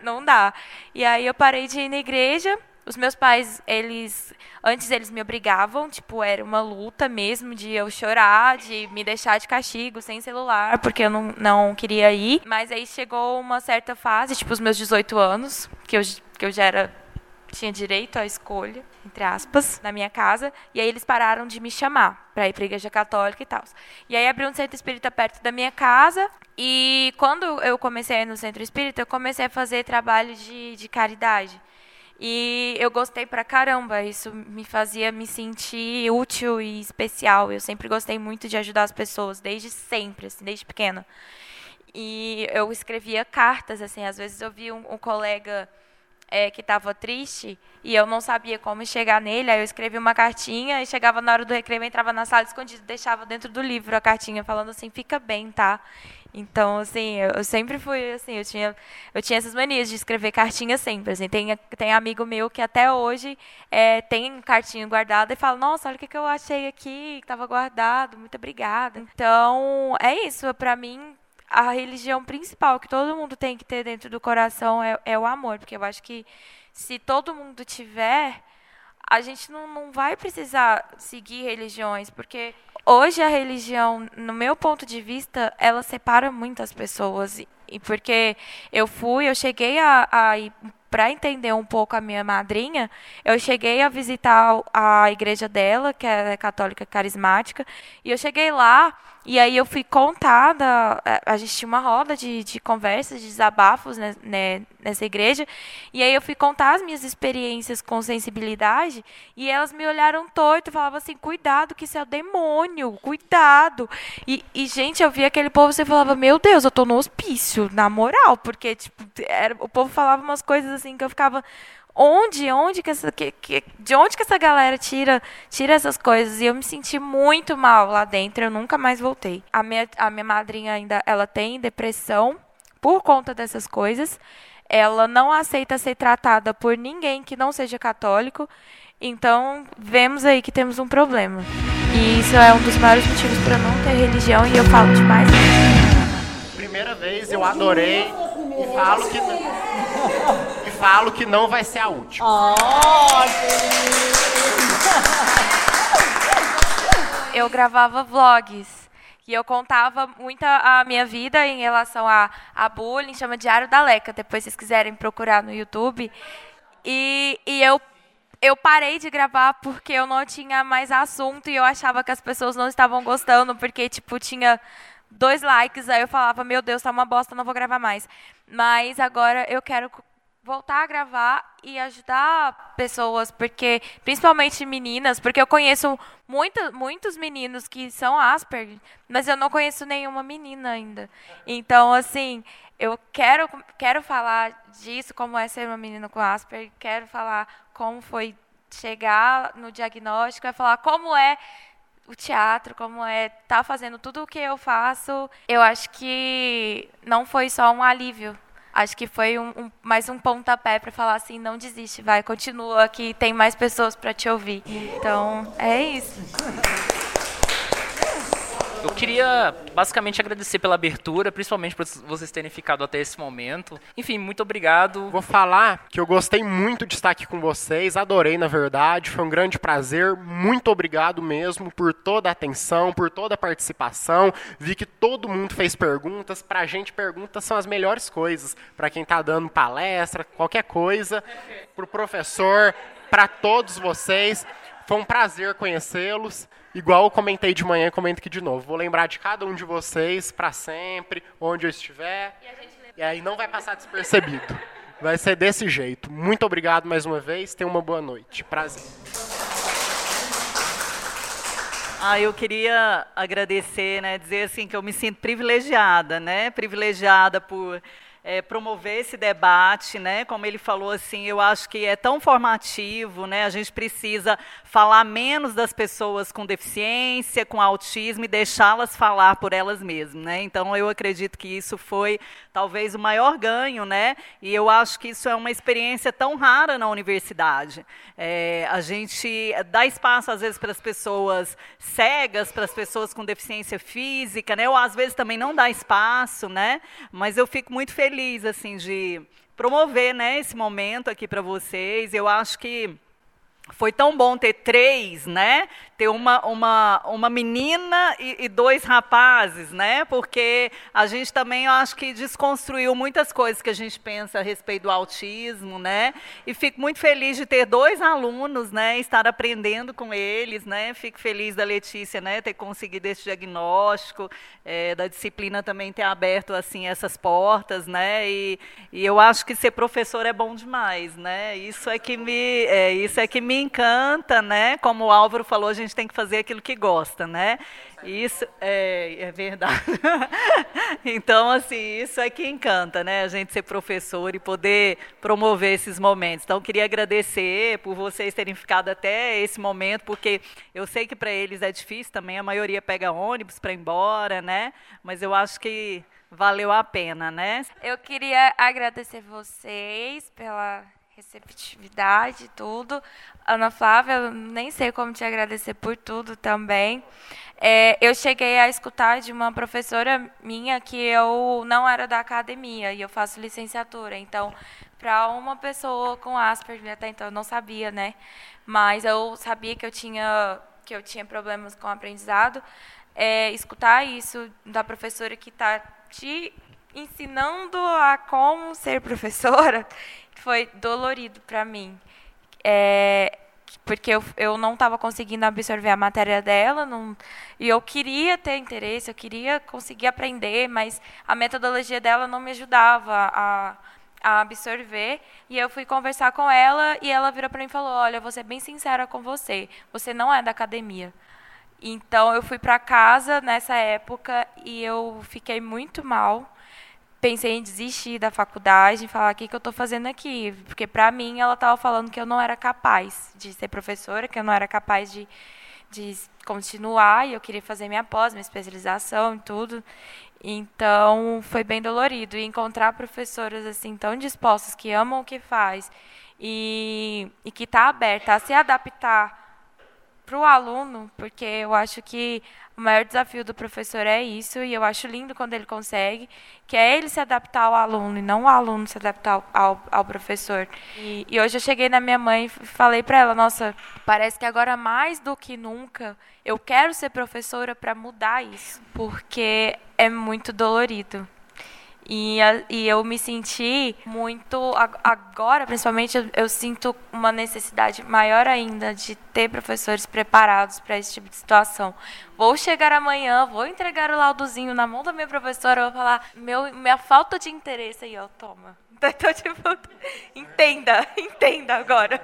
não dá. E aí eu parei de ir na igreja. Os meus pais, eles antes eles me obrigavam, tipo, era uma luta mesmo de eu chorar, de me deixar de castigo sem celular, porque eu não, não queria ir. Mas aí chegou uma certa fase, tipo os meus 18 anos, que eu, que eu já era tinha direito à escolha, entre aspas, na minha casa, e aí eles pararam de me chamar para ir para a igreja católica e tal. E aí abriu um centro espírita perto da minha casa, e quando eu comecei no centro espírita, eu comecei a fazer trabalho de, de caridade. E eu gostei pra caramba, isso me fazia me sentir útil e especial. Eu sempre gostei muito de ajudar as pessoas, desde sempre, assim, desde pequena. E eu escrevia cartas, assim, às vezes eu via um, um colega é, que estava triste e eu não sabia como chegar nele, aí eu escrevi uma cartinha e chegava na hora do recreio, entrava na sala escondido, deixava dentro do livro a cartinha falando assim, fica bem, tá? Então, assim, eu sempre fui assim, eu tinha, eu tinha essas manias de escrever cartinha sempre. Assim, tem, tem amigo meu que até hoje é, tem cartinha guardada e fala, nossa, olha o que, que eu achei aqui, que estava guardado, muito obrigada. Então, é isso, para mim, a religião principal que todo mundo tem que ter dentro do coração é, é o amor, porque eu acho que se todo mundo tiver, a gente não, não vai precisar seguir religiões, porque hoje a religião, no meu ponto de vista, ela separa muitas pessoas. E, porque eu fui, eu cheguei a, a para entender um pouco a minha madrinha, eu cheguei a visitar a igreja dela, que é católica carismática, e eu cheguei lá e aí eu fui contada, a gente tinha uma roda de, de conversas, de desabafos né, né, nessa igreja, e aí eu fui contar as minhas experiências com sensibilidade, e elas me olharam torto e falavam assim, cuidado que isso é o demônio, cuidado. E, e gente, eu via aquele povo você falava, meu Deus, eu tô no hospício, na moral, porque tipo, era, o povo falava umas coisas assim que eu ficava, onde, onde que essa, que, que, de onde que essa galera tira, tira essas coisas? E eu me senti muito mal lá dentro, eu nunca mais voltei. A minha, a minha madrinha ainda, ela tem depressão por conta dessas coisas. Ela não aceita ser tratada por ninguém que não seja católico. Então, vemos aí que temos um problema. E isso é um dos maiores motivos para não ter religião e eu falo demais.
Primeira vez eu adorei e falo que falo que não vai ser a última. Oh,
eu gravava vlogs. E eu contava muito a minha vida em relação a, a bullying, chama Diário da Leca, depois vocês quiserem procurar no YouTube. E, e eu, eu parei de gravar porque eu não tinha mais assunto e eu achava que as pessoas não estavam gostando, porque, tipo, tinha dois likes, aí eu falava, meu Deus, tá uma bosta, não vou gravar mais. Mas agora eu quero voltar a gravar e ajudar pessoas, porque principalmente meninas, porque eu conheço muita, muitos meninos que são Asperger, mas eu não conheço nenhuma menina ainda. Então, assim, eu quero quero falar disso, como é ser uma menina com Asperger, quero falar como foi chegar no diagnóstico, é falar como é o teatro, como é estar tá fazendo tudo o que eu faço. Eu acho que não foi só um alívio acho que foi um, um, mais um pontapé para falar assim, não desiste, vai, continua que tem mais pessoas para te ouvir. Então, é isso.
Eu queria basicamente agradecer pela abertura, principalmente por vocês terem ficado até esse momento. Enfim, muito obrigado.
Vou falar que eu gostei muito de estar aqui com vocês, adorei na verdade, foi um grande prazer. Muito obrigado mesmo por toda a atenção, por toda a participação. Vi que todo mundo fez perguntas. Pra gente, perguntas são as melhores coisas. Para quem está dando palestra, qualquer coisa, pro professor, para todos vocês. Foi um prazer conhecê-los. Igual eu comentei de manhã, comento aqui de novo. Vou lembrar de cada um de vocês para sempre, onde eu estiver. E, e aí não vai passar despercebido. Vai ser desse jeito. Muito obrigado mais uma vez. Tenha uma boa noite. Prazer.
Ah, eu queria agradecer, né, dizer assim que eu me sinto privilegiada, né, privilegiada por
é, promover esse debate, né? Como ele falou assim, eu acho que é tão formativo, né? A gente precisa falar menos das pessoas com deficiência, com autismo e deixá-las falar por elas mesmas, né? Então eu acredito que isso foi talvez o maior ganho, né? E eu acho que isso é uma experiência tão rara na universidade. É, a gente dá espaço às vezes para as pessoas cegas, para as pessoas com deficiência física, né? Ou às vezes também não dá espaço, né? Mas eu fico muito feliz assim de promover, né, esse momento aqui para vocês. Eu acho que foi tão bom ter três, né? Ter uma, uma, uma menina e, e, dois rapazes, né? Porque a gente também, eu acho que desconstruiu muitas coisas que a gente pensa a respeito do autismo, né? E fico muito feliz de ter dois alunos, né? Estar aprendendo com eles, né? Fico feliz da Letícia, né? Ter conseguido esse diagnóstico, é, da disciplina também ter aberto, assim, essas portas, né? E, e eu acho que ser professor é bom demais, né? Isso é que me, é, isso é que me encanta, né? Como o Álvaro falou, a gente gente tem que fazer aquilo que gosta, né? Isso é, é verdade. então, assim, isso é que encanta, né? A gente ser professor e poder promover esses momentos. Então, queria agradecer por vocês terem ficado até esse momento, porque eu sei que para eles é difícil também, a maioria pega ônibus para ir embora, né? Mas eu acho que valeu a pena, né?
Eu queria agradecer vocês pela receptividade, tudo. Ana Flávia, nem sei como te agradecer por tudo também. É, eu cheguei a escutar de uma professora minha que eu não era da academia e eu faço licenciatura. Então, para uma pessoa com Asperger, até então eu não sabia, né? Mas eu sabia que eu tinha que eu tinha problemas com o aprendizado. É, escutar isso da professora que está te ensinando a como ser professora foi dolorido para mim. É, porque eu, eu não estava conseguindo absorver a matéria dela, não, e eu queria ter interesse, eu queria conseguir aprender, mas a metodologia dela não me ajudava a, a absorver. E eu fui conversar com ela e ela virou para mim e falou: Olha, vou ser bem sincera com você, você não é da academia. Então eu fui para casa nessa época e eu fiquei muito mal pensei em desistir da faculdade, e falar o que, que eu estou fazendo aqui, porque para mim ela estava falando que eu não era capaz de ser professora, que eu não era capaz de, de continuar, e eu queria fazer minha pós, minha especialização e tudo. Então foi bem dolorido e encontrar professoras assim tão dispostas que amam o que faz e, e que está aberta a se adaptar para o aluno, porque eu acho que o maior desafio do professor é isso, e eu acho lindo quando ele consegue, que é ele se adaptar ao aluno e não o aluno se adaptar ao, ao, professor. E, e, hoje eu cheguei na minha mãe e falei para ela: nossa, parece que agora mais do que nunca eu quero ser professora para mudar isso, porque é muito dolorido. E, e eu me senti muito. Agora, principalmente, eu, eu, sinto uma necessidade maior ainda de ter professores preparados para esse tipo de situação. Vou chegar amanhã, vou entregar o laudozinho na mão da minha professora, vou falar: meu, minha falta de interesse aí, ó, toma. Então, tipo, entenda, entenda agora.